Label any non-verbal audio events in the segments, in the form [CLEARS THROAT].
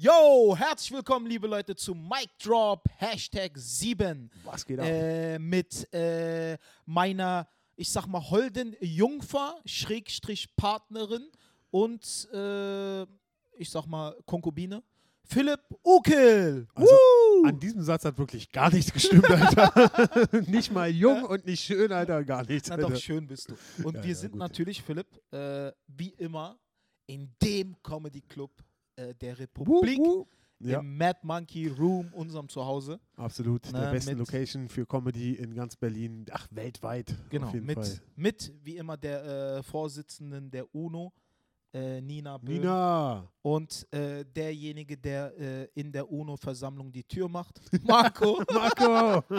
Yo, herzlich willkommen, liebe Leute, zu Mic Drop Hashtag 7. Was geht ab? Äh, mit äh, meiner, ich sag mal, holden Jungfer, Schrägstrich Partnerin und, äh, ich sag mal, Konkubine, Philipp Ukel. Also, Woo! An diesem Satz hat wirklich gar nichts gestimmt, Alter. [LAUGHS] nicht mal jung und nicht schön, Alter, gar nichts. Na doch, schön bist du. Und Ja, wir ja, sind gut. natürlich, Philipp, äh, wie immer, in dem Comedy Club äh, der Republik. wuh. Ja, Im Mad Monkey Room, unserem Zuhause. absolut. Na, Der besten Location für Comedy in ganz Berlin. Ach, weltweit. Genau, mit, Fall. mit, wie immer, der äh, Vorsitzenden der UNO, äh, Nina Böhm. Nina. Und äh, derjenige, der äh, in der UNO-Versammlung die Tür macht, [LAUGHS] Marco. Marco. [LAUGHS]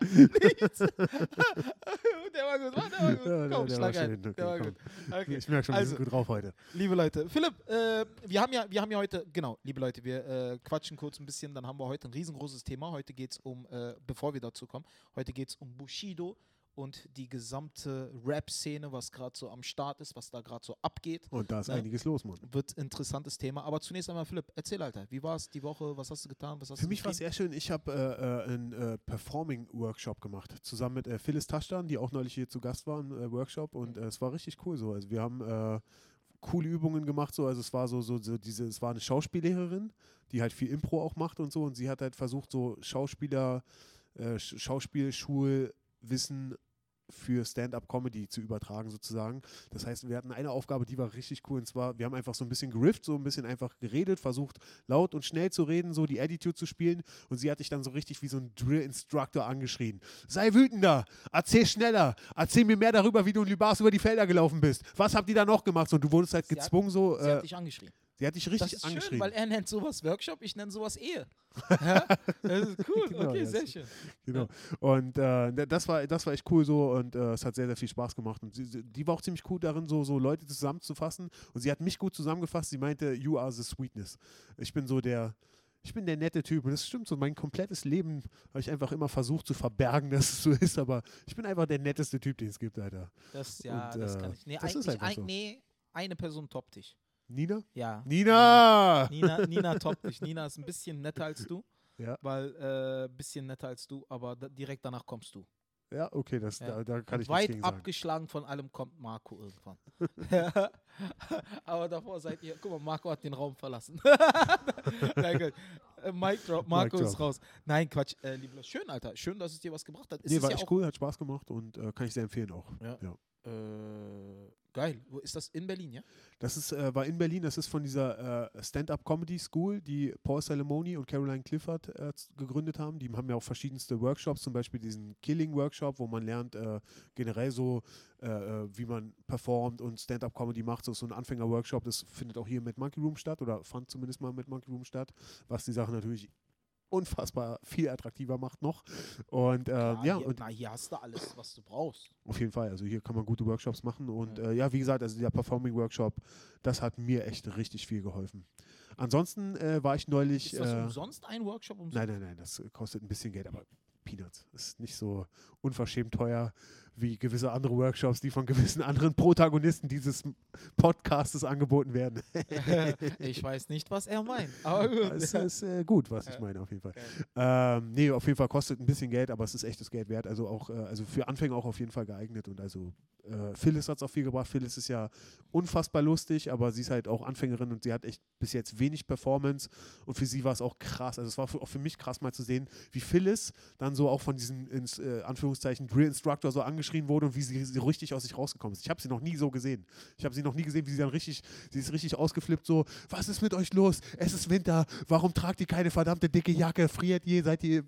Nichts. [LAUGHS] der war gut, war- der war gut. Ja, Komm, der schlag war ein. Okay, Der war komm. gut. Okay. Ich merke schon, wir Also- sind gut drauf heute. Liebe Leute, Philipp, äh, wir, haben ja, wir haben ja heute, genau, liebe Leute, wir äh, quatschen kurz ein bisschen, dann haben wir heute ein riesengroßes Thema. Heute geht es um, äh, bevor wir dazu kommen, heute geht es um Bushido und die gesamte Rap-Szene, was gerade so am Start ist, was da gerade so abgeht. Und da ist Ja. einiges los, Mann. Wird interessantes Thema. Aber zunächst einmal, Philipp, erzähl, Alter, wie war es die Woche? Was hast du getan? Was hast Für du mich war es sehr schön. Ich habe äh, äh, einen äh, Performing-Workshop gemacht, zusammen mit äh, Phyllis Taschdan, die auch neulich hier zu Gast war im äh, Workshop. Und äh, es war richtig cool so. Also wir haben äh, coole Übungen gemacht. So. Also es war so, so, so diese, es war eine Schauspiellehrerin, die halt viel Impro auch macht und so. Und sie hat halt versucht, so Schauspieler, äh, Sch- Schauspielschulwissen für Stand-up-Comedy zu übertragen sozusagen. Das heißt, wir hatten eine Aufgabe, die war richtig cool und zwar, wir haben einfach so ein bisschen gerifft, so ein bisschen einfach geredet, versucht laut und schnell zu reden, so die Attitude zu spielen und sie hat dich dann so richtig wie so ein Drill-Instructor angeschrien. Sei wütender, erzähl schneller, erzähl mir mehr darüber, wie du in Lübars über die Felder gelaufen bist. Was habt ihr da noch gemacht? So, und du wurdest halt Sie hat- gezwungen so, Sie äh, hat dich angeschrien. Sie hat dich Das richtig ist schön, angeschrien. weil er nennt sowas Workshop, ich nenne sowas Ehe. [LAUGHS] Ja? Das ist cool, Genau, okay, das- sehr schön. Genau. Und äh, das, war, das war echt cool so und äh, es hat sehr, sehr viel Spaß gemacht. Und sie, die war auch ziemlich gut darin, so, so Leute zusammenzufassen. Und sie hat mich gut zusammengefasst. Sie meinte, you are the sweetness. Ich bin so der, ich bin der nette Typ. Und das stimmt so. Mein komplettes Leben habe ich einfach immer versucht zu verbergen, [LAUGHS] dass es so ist. Aber ich bin einfach der netteste Typ, den es gibt, Alter. Das, ja, Und, das äh, kann ich. Nee, das ist eigentlich, einfach ein, so. nee, eine Person toppt dich. Nina? Ja. Nina! Nina, Nina toppt dich. Nina ist ein bisschen netter als du, Ja, weil äh, bisschen netter als du, aber da, direkt danach kommst du. ja okay, das, Ja. Da, da kann Und ich weit gegen sagen. abgeschlagen von allem kommt Marco irgendwann. [LAUGHS] [LAUGHS] aber davor seid ihr, guck mal, Marco hat den Raum verlassen. [LAUGHS] Nein. Äh, Mic drop, Marco Mic ist drop. raus. Nein, Quatsch. Äh, liebe Leute, schön, Alter. Schön, dass es dir was gebracht hat. Es Nee, ist war ja echt auch, cool, hat Spaß gemacht und äh, kann ich sehr empfehlen auch. Ja. ja. Äh, geil. Wo ist das? In Berlin, ja? Das ist, äh, war in Berlin, das ist von dieser äh, Stand-Up-Comedy School, die Paul Salamoni und Caroline Clifford äh, gegründet haben. Die haben ja auch verschiedenste Workshops, zum Beispiel diesen Killing-Workshop, wo man lernt äh, generell so, äh, äh, wie man performt und Stand-Up-Comedy macht. So, so ein Anfänger-Workshop, das findet auch hier mit Monkey Room statt oder fand zumindest mal mit Monkey Room statt, was die Sache natürlich unfassbar viel attraktiver macht noch. Und äh, Klar, ja, hier, und na, hier hast du alles, was du brauchst. auf jeden Fall. Also hier kann man gute Workshops machen. Und Ja. äh, ja wie gesagt, also der Performing-Workshop, das hat mir echt richtig viel geholfen. Ansonsten äh, war ich neulich. Ist das äh, umsonst ein Workshop? Umsonst? nein, nein, nein, das kostet ein bisschen Geld, aber Peanuts. Ist nicht so unverschämt teuer wie gewisse andere Workshops, die von gewissen anderen Protagonisten dieses Podcastes angeboten werden. [LAUGHS] ich weiß nicht, was er meint. Aber gut. Es ist äh, gut, was ich meine, auf jeden Fall. Ähm, nee, auf jeden Fall kostet ein bisschen Geld, aber es ist echtes Geld wert. Also auch, äh, also für Anfänger auch auf jeden Fall geeignet. Und also äh, Phyllis hat es auch viel gebracht. Phyllis ist ja unfassbar lustig, aber sie ist halt auch Anfängerin und sie hat echt bis jetzt wenig Performance. Und für sie war es auch krass. Also es war für, auch für mich krass mal zu sehen, wie Phyllis dann so auch von diesem ins, äh, Anführungszeichen Drill Instructor so angeschrien wurde und wie sie, sie richtig aus sich rausgekommen ist. Ich habe sie noch nie so gesehen. Ich habe sie noch nie gesehen, wie sie dann richtig, sie ist richtig ausgeflippt so, was ist mit euch los? Es ist Winter, warum tragt ihr keine verdammte dicke Jacke? Friert ihr? Seid ihr?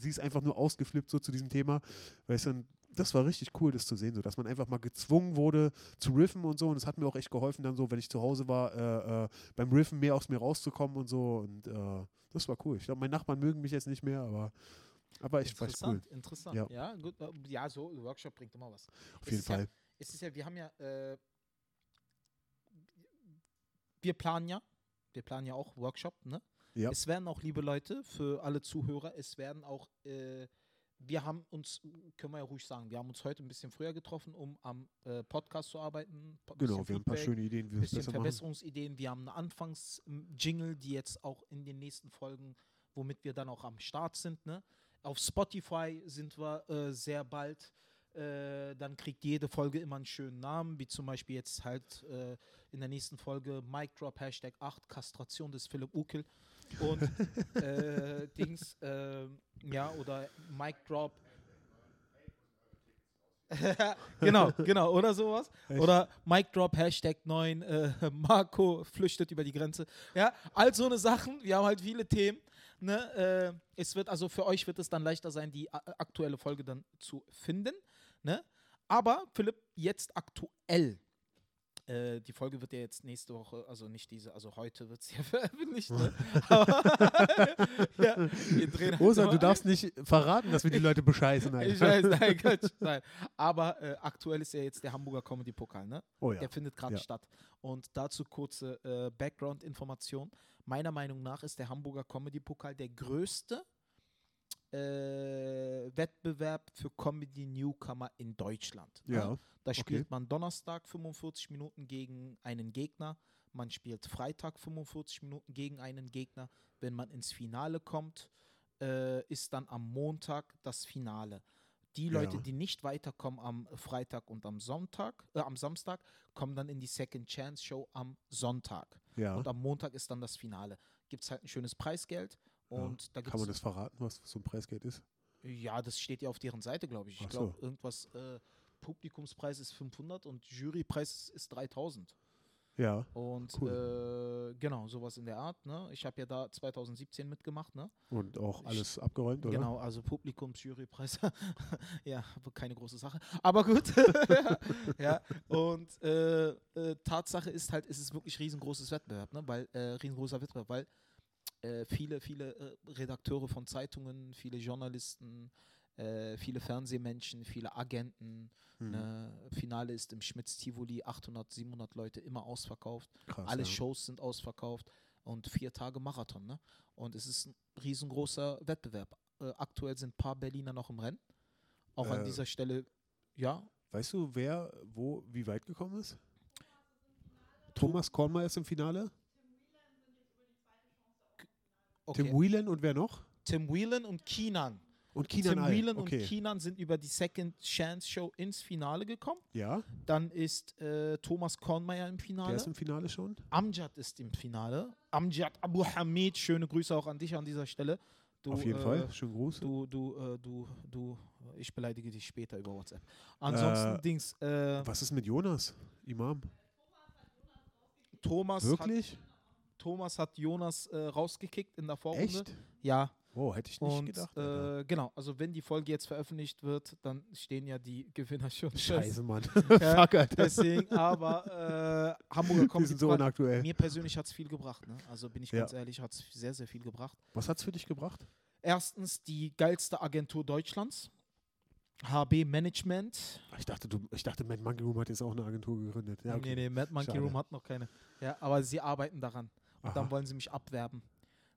Sie ist einfach nur ausgeflippt so zu diesem Thema. Weißt du, das war richtig cool, das zu sehen, so dass man einfach mal gezwungen wurde zu riffen und so. Und es hat mir auch echt geholfen, dann so, wenn ich zu Hause war, äh, äh, beim Riffen mehr aus mir rauszukommen und so. Und äh, das war cool. Ich glaube, meine Nachbarn mögen mich jetzt nicht mehr, aber, aber war echt cool. Interessant. Ja. Ja. gut. äh, Ja, so ein Workshop bringt immer was. Auf Es jeden ist ja- Fall. Es ist ja, wir haben ja, äh, wir planen ja, wir planen ja auch Workshop, ne? Ja. Es werden auch, liebe Leute, für alle Zuhörer, es werden auch äh, wir haben uns, können wir ja ruhig sagen, wir haben uns heute ein bisschen früher getroffen, um am äh, Podcast zu arbeiten. Genau, wir haben ein paar Feedback, schöne Ideen, wie wir es bisschen besser machen. Verbesserungsideen. Wir haben eine Anfangs-Jingle, die jetzt auch in den nächsten Folgen, womit wir dann auch am Start sind. Ne? Auf Spotify sind wir äh, sehr bald. Äh, dann kriegt jede Folge immer einen schönen Namen, wie zum Beispiel jetzt halt äh, in der nächsten Folge Mic Drop Hashtag 8 Kastration des Philipp Ukel und äh, [LAUGHS] Dings, äh, ja, oder Mic Drop. [LAUGHS] genau, genau, oder sowas. Echt? Oder Mic Drop, Hashtag 9, äh, [LAUGHS] Marco flüchtet über die Grenze. Ja, all so eine Sachen. Wir haben halt viele Themen. Ne? Äh, es wird also für euch wird es dann leichter sein, die aktuelle Folge dann zu finden. Ne? Aber Philipp, jetzt aktuell. Äh, die Folge wird ja jetzt nächste Woche, also nicht diese, also heute wird es ja [LAUGHS] veröffentlicht. Ne? [LAUGHS] Aber, [LAUGHS] ja, wir drehen halt Rosa, du darfst nicht verraten, dass wir die Leute bescheißen. ich Alter. weiß, nein, Quatsch, nein. Aber äh, aktuell ist ja jetzt der Hamburger Comedy Pokal, ne? Oh ja. Der findet gerade Ja. statt. Und dazu kurze äh, Background-Information. Meiner Meinung nach ist der Hamburger Comedy Pokal der größte äh, Wettbewerb für Comedy Newcomer in Deutschland. ne? Ja, Da okay. spielt man Donnerstag 45 Minuten gegen einen Gegner. Man spielt Freitag 45 Minuten gegen einen Gegner. Wenn man ins Finale kommt, äh, ist dann am Montag das Finale. Die Leute, Ja. die nicht weiterkommen am Freitag und am Sonntag, äh, am Samstag, kommen dann in die Second Chance Show am Sonntag. ja. Und am Montag ist dann das Finale. Gibt es halt ein schönes Preisgeld. Und da Kann man das verraten, was so ein Preisgeld ist? ja, das steht ja auf deren Seite, glaube ich. Ich Ach so. glaube, irgendwas, äh, Publikumspreis ist 500 und Jurypreis ist 3000. Ja, Und äh, genau, sowas in der Art. Ne? Ich habe ja da 2017 mitgemacht. Ne? und auch alles abgeräumt, oder? Genau, also Publikums, Jurypreis. [LAUGHS] ja, keine große Sache. Aber gut. [LAUGHS] ja, und äh, äh, Tatsache ist halt, es ist wirklich riesengroßes Wettbewerb, ne? weil, äh, riesengroßer Wettbewerb, weil äh, viele, viele äh, Redakteure von Zeitungen, viele Journalisten, äh, viele Fernsehmenschen, viele Agenten. Hm, Ne? Finale ist im Schmitz Tivoli, 800, 700 Leute, immer ausverkauft. Krass. Alle ja. Shows sind ausverkauft und vier Tage Marathon. Ne? Und es ist ein riesengroßer Wettbewerb. Äh, aktuell sind ein paar Berliner noch im Rennen. Auch an Äh, dieser Stelle, ja. Weißt du, wer wo wie weit gekommen ist? Thomas Kornmeier ist im Finale. Okay. Tim Whelan und wer noch? Tim Whelan und Keenan. Und Keenan Tim. Whelan okay. und Keenan sind über die Second Chance Show ins Finale gekommen. Ja, Dann ist äh, Thomas Kornmeier im der Finale. ist im Finale schon. Amjad ist im Finale. Amjad Abu Hamid, schöne Grüße auch an dich an dieser Stelle. Du, Auf jeden äh, Fall. Schönen Gruß. Du, du, äh, du, du, ich beleidige dich später über WhatsApp. Ansonsten, Äh, Dings, äh, Was ist mit Jonas, Imam? Thomas, hat, Wirklich? Thomas hat Jonas äh, rausgekickt in der Vorrunde. Echt? Ja, Oh, hätte ich nicht und gedacht. Äh, genau, also wenn die Folge jetzt veröffentlicht wird, dann stehen ja die Gewinner schon. Scheiße, Mann. [LAUGHS] Ja, [LAUGHS] Fuck, Alter. Deswegen, aber äh, Hamburger Comedy sind so unaktuell. mir persönlich hat es viel gebracht. Ne? Also bin ich Ja. ganz ehrlich, hat es sehr, sehr viel gebracht. Was hat's für dich gebracht? Erstens die geilste Agentur Deutschlands, HB Management. Ich dachte, du, ich dachte, Matt Monkey Room hat jetzt auch eine Agentur gegründet. Ja, okay. Nee, nee, Mad Monkey Schade. Room hat noch keine. Ja, aber sie arbeiten daran. Und dann Aha. wollen sie mich abwerben.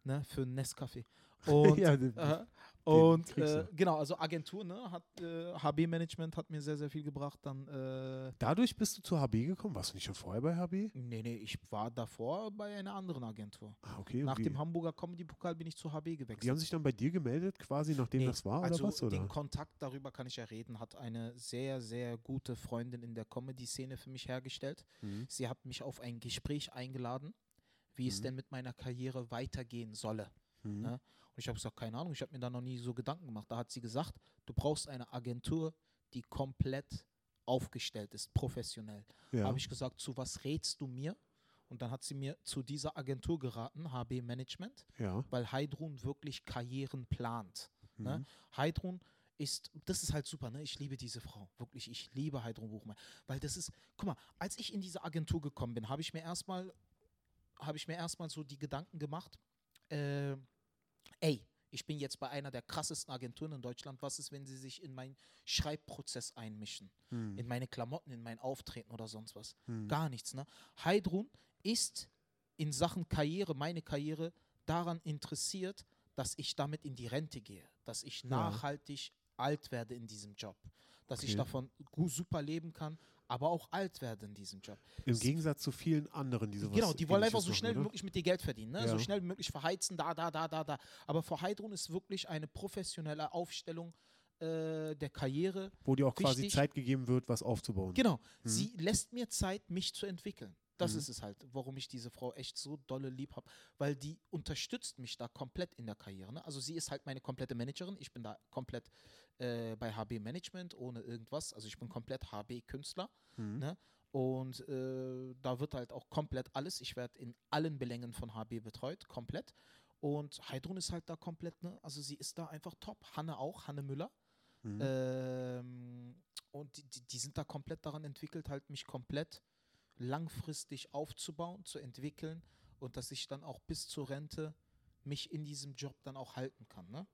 Ne, für einen Nescafé. [LAUGHS] Und, ja, die- äh, und äh, genau, also Agentur, ne, hat äh, HB Management hat mir sehr, sehr viel gebracht. Dann, äh, Dadurch bist du zur HB gekommen? Warst du nicht schon vorher bei HB? nee, nee, ich war davor bei einer anderen Agentur. Ah, okay. Nach wie, dem Hamburger Comedy Pokal bin ich zu HB gewechselt. die haben sich dann bei dir gemeldet, quasi, nachdem Nee, das war, also oder was? Oder? den Kontakt darüber kann ich ja reden, hat eine sehr, sehr gute Freundin in der Comedy-Szene für mich hergestellt. Mhm. Sie hat mich auf ein Gespräch eingeladen, wie es Mhm. denn mit meiner Karriere weitergehen solle. Mhm. Ne? Und ich habe gesagt, keine Ahnung, ich habe mir da noch nie so Gedanken gemacht. Da hat sie gesagt, du brauchst eine Agentur, die komplett aufgestellt ist, professionell. Ja. Habe ich gesagt, zu was rätst du mir? Und dann hat sie mir zu dieser Agentur geraten, HB Management, ja. weil Heidrun wirklich Karrieren plant. Ne? Mhm. Heidrun ist, das ist halt super, ne? Ich liebe diese Frau. Wirklich, ich liebe Heidrun Buchmann. Weil das ist, guck mal, als ich in diese Agentur gekommen bin, habe ich mir erstmal, habe ich mir erstmal so die Gedanken gemacht, äh, ey, ich bin jetzt bei einer der krassesten Agenturen in Deutschland. Was ist, wenn sie sich in meinen Schreibprozess einmischen? Mhm. In meine Klamotten, in mein Auftreten oder sonst was? Mhm. Gar nichts, ne? Heidrun ist in Sachen Karriere, meine Karriere, daran interessiert, dass ich damit in die Rente gehe, dass ich Ja. nachhaltig alt werde in diesem Job. Dass ich Okay. davon gu- super leben kann, aber auch alt werde in diesem Job. Im Gegensatz zu vielen anderen, die sowas Genau, die wollen einfach so schnell wie ne? möglich mit dir Geld verdienen, ne? Ja. so schnell wie möglich verheizen, da, da, da, da, da. Aber für Heidrun ist wirklich eine professionelle Aufstellung äh, der Karriere. Wo dir auch quasi Wichtig. Zeit gegeben wird, was aufzubauen. Genau, Mhm. sie lässt mir Zeit, mich zu entwickeln. Das Mhm. ist es halt, warum ich diese Frau echt so dolle lieb habe, weil die unterstützt mich da komplett in der Karriere. Ne? Also sie ist halt meine komplette Managerin. Ich bin da komplett äh, bei HB Management ohne irgendwas. Also ich bin komplett HB Künstler. Mhm. Ne? Und äh, da wird halt auch komplett alles. Ich werde in allen Belängen von HB betreut, komplett. Und Heidrun ist halt da komplett, ne? Also sie ist da einfach top. Hanne auch, Hanne Müller. Mhm. Ähm, und die, die, die sind da komplett daran entwickelt, halt mich komplett langfristig aufzubauen, zu entwickeln und dass ich dann auch bis zur Rente mich in diesem Job dann auch halten kann. Ne?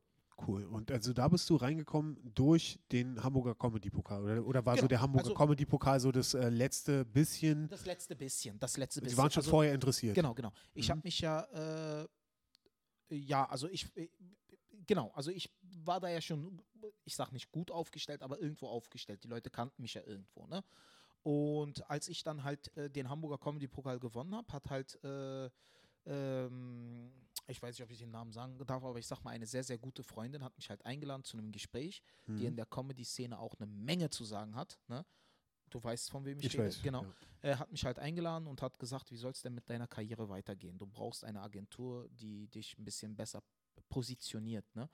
Cool. Und also da bist du reingekommen durch den Hamburger Comedy-Pokal, oder, oder war so Genau, der Hamburger also- Comedy-Pokal so das äh, letzte bisschen? Das letzte bisschen, das letzte bisschen. Sie waren schon Also- vorher interessiert. Genau, genau. Ich Mhm. habe mich ja, äh, ja, also ich, äh, genau, also ich war da ja schon, ich sag nicht gut aufgestellt, aber irgendwo aufgestellt. Die Leute kannten mich ja irgendwo, ne? Und als ich dann halt äh, den Hamburger Comedy Pokal gewonnen habe, hat halt, äh, ähm, ich weiß nicht, ob ich den Namen sagen darf, aber ich sag mal, eine sehr, sehr gute Freundin hat mich halt eingeladen zu einem Gespräch, die Mhm. in der Comedy-Szene auch eine Menge zu sagen hat, ne? Du weißt, von wem ich, Ich rede. weiß. Genau. Ja. Er hat mich halt eingeladen und hat gesagt, wie soll es denn mit deiner Karriere weitergehen? Du brauchst eine Agentur, die dich ein bisschen besser positioniert. Ne?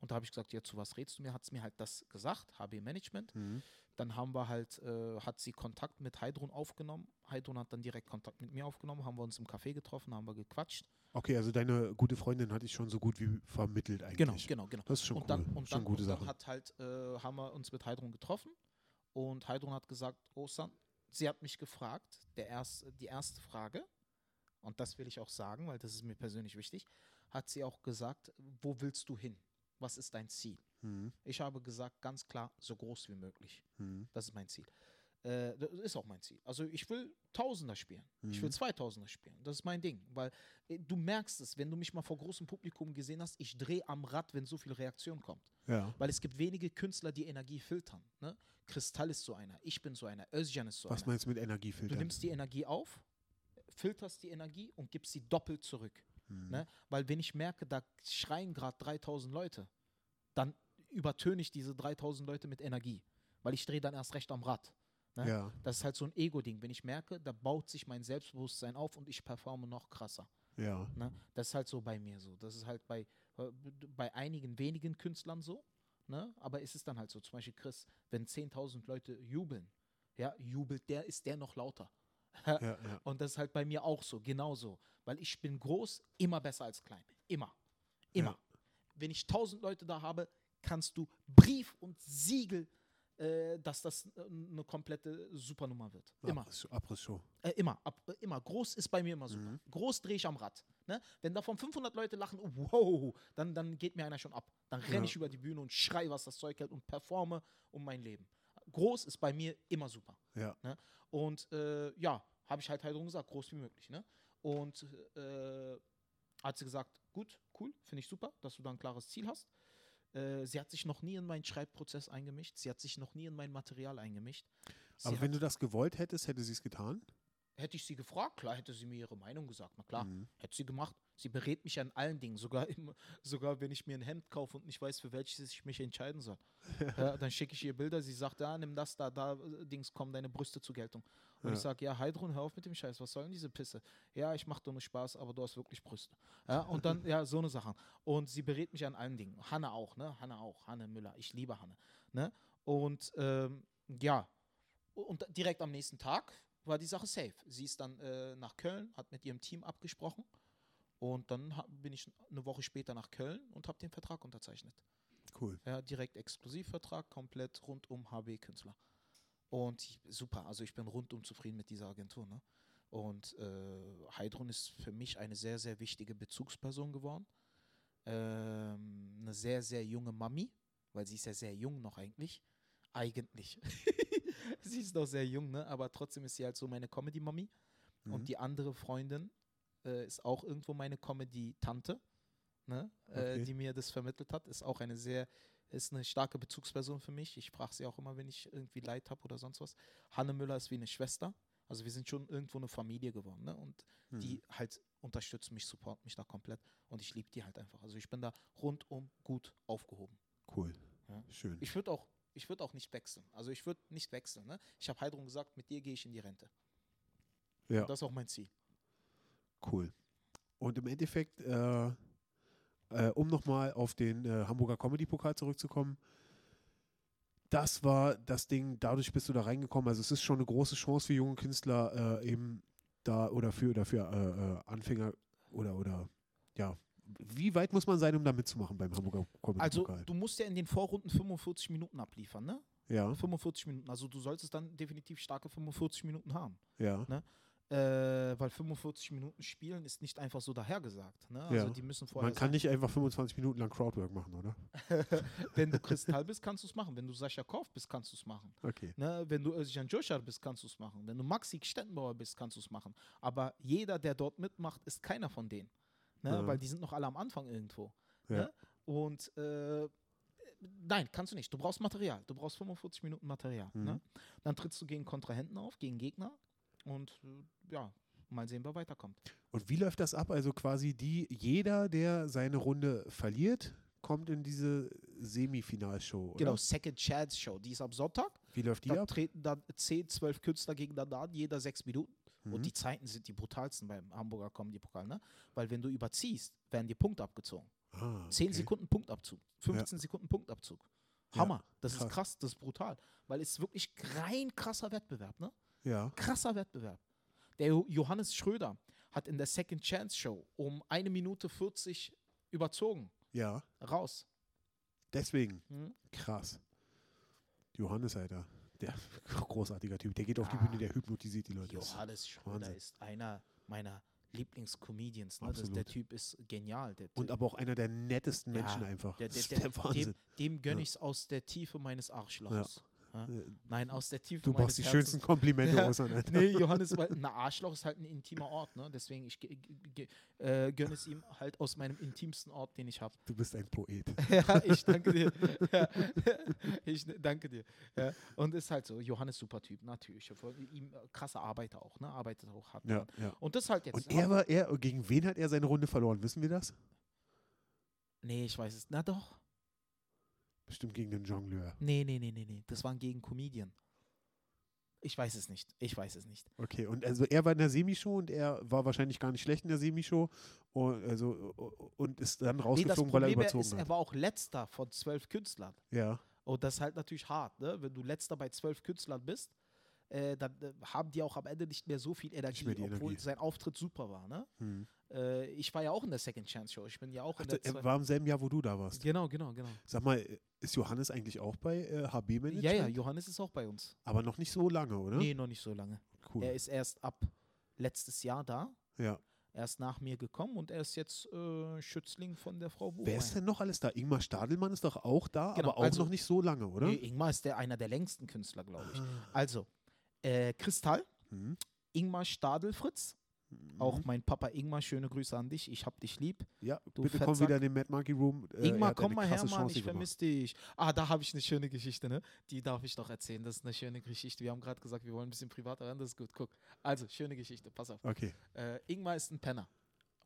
Und da habe ich gesagt, ja, zu was redest du mir? Hat es mir halt das gesagt, HB Management. Mhm. Dann haben wir halt, äh, hat sie Kontakt mit Heidrun aufgenommen. Heidrun hat dann direkt Kontakt mit mir aufgenommen, haben wir uns im Café getroffen, haben wir gequatscht. Okay, also deine gute Freundin hatte ich schon so gut wie vermittelt eigentlich. Genau, genau, genau. Das ist schon und cool. dann, und schon dann, gute und Sache. dann hat halt, äh, haben wir uns mit Heidrun getroffen und Heidrun hat gesagt, Osan, sie hat mich gefragt, der erst, die erste Frage, und das will ich auch sagen, weil das ist mir persönlich wichtig, hat sie auch gesagt, wo willst du hin? Was ist dein Ziel? Mhm. Ich habe gesagt, ganz klar, so groß wie möglich. Mhm. Das ist mein Ziel. Äh, das ist auch mein Ziel. Also ich will Tausender spielen. Ich will Mhm. Zweitausender spielen. Das ist mein Ding. Weil äh, du merkst es, wenn du mich mal vor großem Publikum gesehen hast, ich drehe am Rad, wenn so viel Reaktion kommt. Ja. Weil es gibt wenige Künstler, die Energie filtern. Ne? Kristall ist so einer, ich bin so einer, Özcan ist so Was einer. meinst du mit Du Energiefiltern? nimmst die Energie auf, filterst die Energie und gibst sie doppelt zurück. Mhm. Ne? Weil wenn ich merke, da schreien gerade 3000 Leute, dann übertöne ich diese 3000 Leute mit Energie. Weil ich drehe dann erst recht am Rad. Ne? Ja. Das ist halt so ein Ego-Ding. Wenn ich merke, da baut sich mein Selbstbewusstsein auf und ich performe noch krasser. Ja. Ne? Das ist halt so bei mir so. Das ist halt bei, äh, bei einigen wenigen Künstlern so. Ne? Aber ist es dann halt so. Zum Beispiel Chris, wenn 10.000 Leute jubeln, ja, jubelt der, ist der noch lauter. Ja, [LAUGHS] ja. Und das ist halt bei mir auch so, genauso. Weil ich bin groß, immer besser als klein. Immer. Immer. Ja. Wenn ich 1000 Leute da habe, kannst du Brief und Siegel, äh, dass das äh, eine komplette Supernummer wird. Immer. Abriss, Abrissshow. Äh, immer, ab, äh, immer. Groß ist bei mir immer super. Mhm. Groß drehe ich am Rad. Ne? Wenn davon 500 Leute lachen, oh, wow, dann, dann geht mir einer schon ab. Dann renne ich über die Bühne und schrei, was das Zeug hält und performe um mein Leben. Groß ist bei mir immer super. Ja. Und äh, ja, habe ich halt halt gesagt, groß wie möglich. Ne? Und äh, hat sie gesagt, gut, cool, finde ich super, dass du da ein klares Ziel hast. Äh, sie hat sich noch nie in meinen Schreibprozess eingemischt. Sie hat sich noch nie in mein Material eingemischt. Sie Aber wenn du das gewollt hättest, hätte sie es getan? Hätte ich sie gefragt, klar hätte sie mir ihre Meinung gesagt. Na klar, Mhm. hätte sie gemacht. Sie berät mich an allen Dingen, sogar, im, sogar wenn ich mir ein Hemd kaufe und nicht weiß, für welches ich mich entscheiden soll. [LAUGHS] ja, dann schicke ich ihr Bilder, sie sagt, ja, nimm das, da, da, Dings, kommen deine Brüste zur Geltung. Und Ja. ich sage, ja, Heidrun, hör auf mit dem Scheiß, was soll denn diese Pisse? Ja, ich mache doch nur Spaß, aber du hast wirklich Brüste. Ja, und dann, ja, so eine Sache. Und sie berät mich an allen Dingen. Hanne auch, ne? Hanne auch, Hanne Müller, ich liebe Hanne. Ne? Und ähm, ja, und direkt am nächsten Tag war die Sache safe. Sie ist dann äh, nach Köln, hat mit ihrem Team abgesprochen und dann ha- bin ich eine Woche später nach Köln und habe den Vertrag unterzeichnet. Cool. Ja, direkt Exklusivvertrag, komplett rund um HB Künstler. Und ich, super, also ich bin rundum zufrieden mit dieser Agentur. Ne? Und äh, Heidrun ist für mich eine sehr, sehr wichtige Bezugsperson geworden. Ähm, eine sehr, sehr junge Mami, weil sie ist ja sehr jung noch eigentlich. Eigentlich. [LAUGHS] [LAUGHS] sie ist noch sehr jung, ne? aber trotzdem ist sie halt so meine Comedy-Mami. Mhm. Und die andere Freundin äh, ist auch irgendwo meine Comedy-Tante, ne? Okay. äh, die mir das vermittelt hat. Ist auch eine sehr ist eine starke Bezugsperson für mich. Ich frage sie auch immer, wenn ich irgendwie Leid habe oder sonst was. Hanne Müller ist wie eine Schwester. Also wir sind schon irgendwo eine Familie geworden. Ne? Und Mhm. die halt unterstützen mich, supporten mich da komplett. Und ich liebe die halt einfach. Also ich bin da rundum gut aufgehoben. Cool. Ja. Schön. Ich würde auch, ich würde auch nicht wechseln. Also ich würde nicht wechseln. Ne? Ich habe Heidrun gesagt, mit dir gehe ich in die Rente. Ja. Und das ist auch mein Ziel. Cool. Und im Endeffekt, äh, äh, um nochmal auf den äh, Hamburger Comedy-Pokal zurückzukommen, das war das Ding, dadurch bist du da reingekommen. Also es ist schon eine große Chance für junge Künstler, äh, eben da oder für, oder für äh, äh, Anfänger oder, oder ja. Wie weit muss man sein, um da mitzumachen beim Hamburger Also Comedy-Pokal? du musst ja in den Vorrunden 45 Minuten abliefern, ne? ja, 45 Minuten. Also du solltest dann definitiv starke 45 Minuten haben. ja. Äh, weil 45 Minuten spielen ist nicht einfach so dahergesagt. Ne? Also Ja. die müssen vorher Man kann nicht einfach 25 Minuten lang Crowdwork machen, oder? [LAUGHS] Wenn du Kristall [LAUGHS] bist, kannst du es machen. Wenn du Sascha Korf bist, kannst du es machen. Okay. Ne? Wenn du Özcan Joshar bist, kannst du es machen. Wenn du Maxi Stettenbauer bist, kannst du es machen. Aber jeder, der dort mitmacht, ist keiner von denen. Ne? Ja. Weil die sind noch alle am Anfang irgendwo. Ja. Ne? Und äh, nein, kannst du nicht. Du brauchst Material. Du brauchst 45 Minuten Material. Mhm. Ne? Dann trittst du gegen Kontrahenten auf, gegen Gegner. Und äh, ja, mal sehen, wer weiterkommt. Und wie läuft das ab? Also quasi die, jeder, der seine Runde verliert, kommt in diese Semifinalshow. Genau, Second Chance Show. Die ist am Sonntag. Wie läuft die Da ab? treten dann 10, 12 Künstler gegeneinander an, jeder sechs Minuten. Mhm. Und die Zeiten sind die brutalsten beim Hamburger Comedy-Pokal, ne? Weil wenn du überziehst, werden dir Punkte abgezogen. ah, 10 okay. Sekunden Punktabzug, 15 Sekunden Punktabzug. Ja, Hammer. das krass. ist krass, das ist brutal. Weil es ist wirklich rein krasser Wettbewerb, ne? Ja, Krasser Wettbewerb. Der Jo- Johannes Schröder hat in der Second Chance Show um eine Minute 40 überzogen. ja. Raus. Deswegen. Hm? Krass. Johannes, Alter. Der [LAUGHS] großartiger Typ. Der geht auf die Ah. Bühne, der hypnotisiert die Leute. Johannes Schröder Wahnsinn. ist einer meiner Lieblingscomedians. Ne? Das, der. Typ ist genial. Der, Und aber auch einer der nettesten Ja, Menschen einfach. der, der, der, der Wahnsinn. Dem, dem gönne Ja. ich es aus der Tiefe meines Arschlochs. Ja. Äh, Nein, aus der Tiefe Du brauchst die Herzens. schönsten Komplimente Ja. Alter. Nee, Johannes, weil ein Arschloch ist halt ein intimer Ort, ne? Deswegen ich äh, gönne es ihm halt aus meinem intimsten Ort, den ich habe. Du bist ein Poet. [LAUGHS] ja, ich danke dir. Ja, ich ne- danke dir. Ja. Und ist halt so, Johannes super Typ, natürlich. Ihm äh, krasser Arbeiter auch, ne? Arbeitet auch hart. Ja, ja. Und das halt jetzt. Und er war, er, gegen wen hat er seine Runde verloren? Wissen wir das? Nee, ich weiß es. Na doch. Bestimmt gegen den Jongleur. Nee, nee, nee, nee, nee. Das war gegen Comedian. Ich weiß es nicht. Ich weiß es nicht. Okay, und also er war in der Semishow und er war wahrscheinlich gar nicht schlecht in der Semishow und, also, und ist dann Nee, rausgeflogen, weil er überzogen ist, hat. er war auch letzter von zwölf Künstlern. Ja, Und das ist halt natürlich hart, ne? Wenn du letzter bei zwölf Künstlern bist, äh, dann äh, haben die auch am Ende nicht mehr so viel Energie, mehr obwohl Energie. sein Auftritt super war, ne? hm. Äh, ich war ja auch in der Second Chance Show. Ich bin ja auch Ach, in der er war im selben Jahr, wo du da warst. Genau, genau, genau. Sag mal, ist Johannes eigentlich auch bei äh, HB Management? Ja, ja, Johannes ist auch bei uns. Aber noch nicht so lange, oder? Nee, noch nicht so lange. Cool. Er ist erst ab letztes Jahr da. ja. Er ist nach mir gekommen und er ist jetzt äh, Schützling von der Frau Buchmeier. Wer ist denn noch alles da? Ingmar Stadelmann ist doch auch da, Genau, aber auch also- noch nicht so lange, oder? Nee, Ingmar ist der, einer der längsten Künstler, glaube ich. Ah. Also, äh, Kristall, Hm. Ingmar Stadelfritz, auch Mhm. mein Papa Ingmar, schöne Grüße an dich, ich hab dich lieb. Ja, du bitte komm Fettsack. wieder in den Mad Monkey Room. Äh, Ingmar, komm mal her, Mann, ich vermisse dich. Ah, da habe ich eine schöne Geschichte, ne? Die darf ich doch erzählen, das ist eine schöne Geschichte. Wir haben gerade gesagt, wir wollen ein bisschen privater ran, das ist gut, guck. Also, schöne Geschichte, pass auf. Okay. Äh, Ingmar ist ein Penner.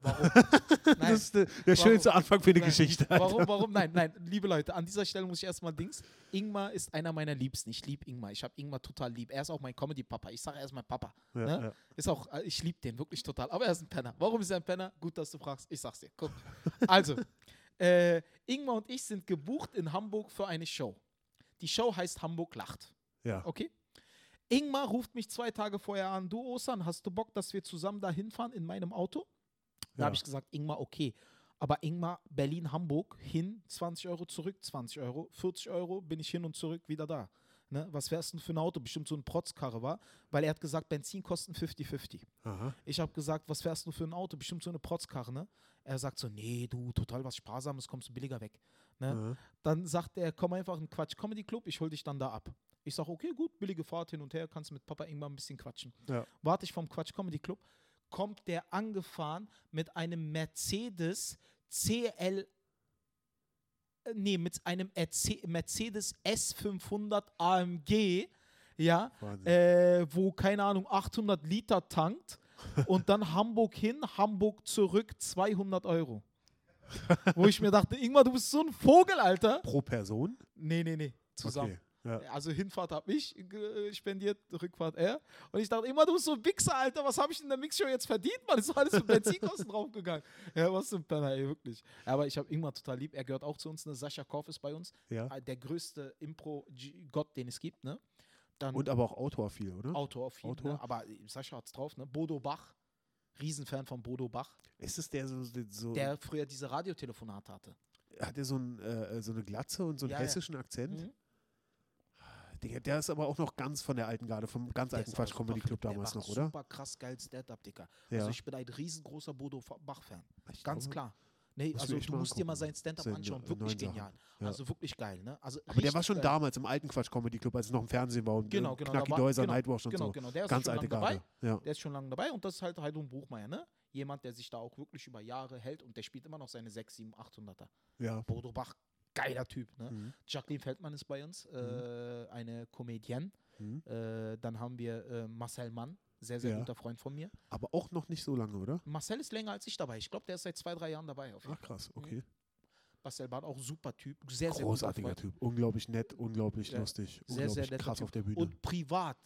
Warum? [LAUGHS] Das ist der Warum? schönste Anfang für eine Nein. Geschichte. Alter. Warum, warum? Nein, nein, liebe Leute, an dieser Stelle muss ich erstmal Dings. Ingmar ist einer meiner Liebsten. Ich liebe Ingmar. Ich habe Ingmar total lieb. Er ist auch mein Comedy-Papa. Ich sage, er ist mein Papa. Ja, ne? ja. Ist auch, äh, ich liebe den wirklich total. Aber er ist ein Penner. Warum ist er ein Penner? Gut, dass du fragst. Ich sag's dir. Guck. Also, [LAUGHS] äh, Ingmar und ich sind gebucht in Hamburg für eine Show. Die Show heißt Hamburg lacht. ja. Okay? Ingmar ruft mich zwei Tage vorher an. Du, Osan, hast du Bock, dass wir zusammen da hinfahren in meinem Auto? Da Ja. habe ich gesagt, Ingmar, okay. Aber Ingmar, Berlin, Hamburg, hin, 20 Euro, zurück, 20 Euro. 40 Euro bin ich hin und zurück wieder da. Ne? Was wärst du denn für ein Auto? Bestimmt so ein Protzkarre war, weil er hat gesagt, Benzinkosten 50-50. Aha. Ich habe gesagt, was fährst du für ein Auto? Bestimmt so eine Protzkarre, ne? Er sagt so, nee, du, total was Sparsames, kommst du billiger weg. Ne? Dann sagt er, komm einfach in den Quatsch Comedy Club, ich hol dich dann da ab. Ich sage, okay, gut, billige Fahrt hin und her, kannst mit Papa Ingmar ein bisschen quatschen. Ja. Warte ich vom Quatsch Comedy Club, kommt der angefahren mit einem Mercedes CL äh, nee, mit einem RC Mercedes S500 AMG, ja, äh, wo, keine Ahnung, 800 Liter tankt [LAUGHS] und dann Hamburg hin, Hamburg zurück, 200 Euro. wo ich mir dachte, Ingmar, du bist so ein Vogel, Alter. Pro Person? Nee, nee, nee, zusammen. Okay. Ja. Also Hinfahrt habe ich äh, spendiert, Rückfahrt er. Und ich dachte immer, du bist so ein Wichser, Alter, was habe ich in der Mixshow jetzt verdient, Mann? Ist doch alles mit Benzinkosten [LAUGHS] draufgegangen. Ja, was für ein Penner, ey, wirklich. Aber ich habe Ingmar total lieb, er gehört auch zu uns, ne? Sascha Korf ist bei uns, ja. äh, der größte Impro-Gott, den es gibt, ne? Dann Und aber auch Autor viel, oder? Autor auf jeden Autor. Ne? Aber Sascha hat's drauf, ne? Bodo Bach, Riesenfan von Bodo Bach, Ist es der so, so der früher diese Radiotelefonate hatte. hat er so, ein, äh, so eine Glatze und so einen ja. hessischen Akzent? Mhm. Der, der ist aber auch noch ganz von der alten Garde, vom ganz Der alten Quatsch Comedy Club damals noch, oder? Super krass geil Stand-up, Dicker. Ja. Also ich bin ein riesengroßer Bodo Bach-Fan. Ganz glaube- klar. Nee, also du musst dir mal sein Stand-up anschauen. Wirklich genial. Ja. Also wirklich geil, ne? Also Aber der war schon geil. damals im alten Quatsch Comedy Club, als es noch im Fernsehen war und Genau, äh, genau. Knacki Deuser, genau, Nightwash und genau, so. genau. Der ist Ganz schon alte lange dabei. Ja. Der ist schon lange dabei und das ist halt Heidrun Buchmeier, ne? Jemand, der sich da auch wirklich über Jahre hält und der spielt immer noch seine 6, 7, 800er. ja. Bodo Bach, geiler Typ, ne? Mhm. Jacqueline Feldmann ist bei uns, äh, eine Comedienne. Mhm. Äh, dann haben wir äh, Marcel Mann, sehr, sehr Ja. guter Freund von mir. Aber auch noch nicht so lange, oder? Marcel ist länger als ich dabei. Ich glaube, der ist seit zwei, drei Jahren dabei. Auf jeden Ach krass, okay. Marcel Barth auch super Typ, sehr, sehr Großartiger. Typ. Unglaublich nett, unglaublich Ja. lustig, Sehr, unglaublich sehr krass Typ. auf der Bühne. Und privat,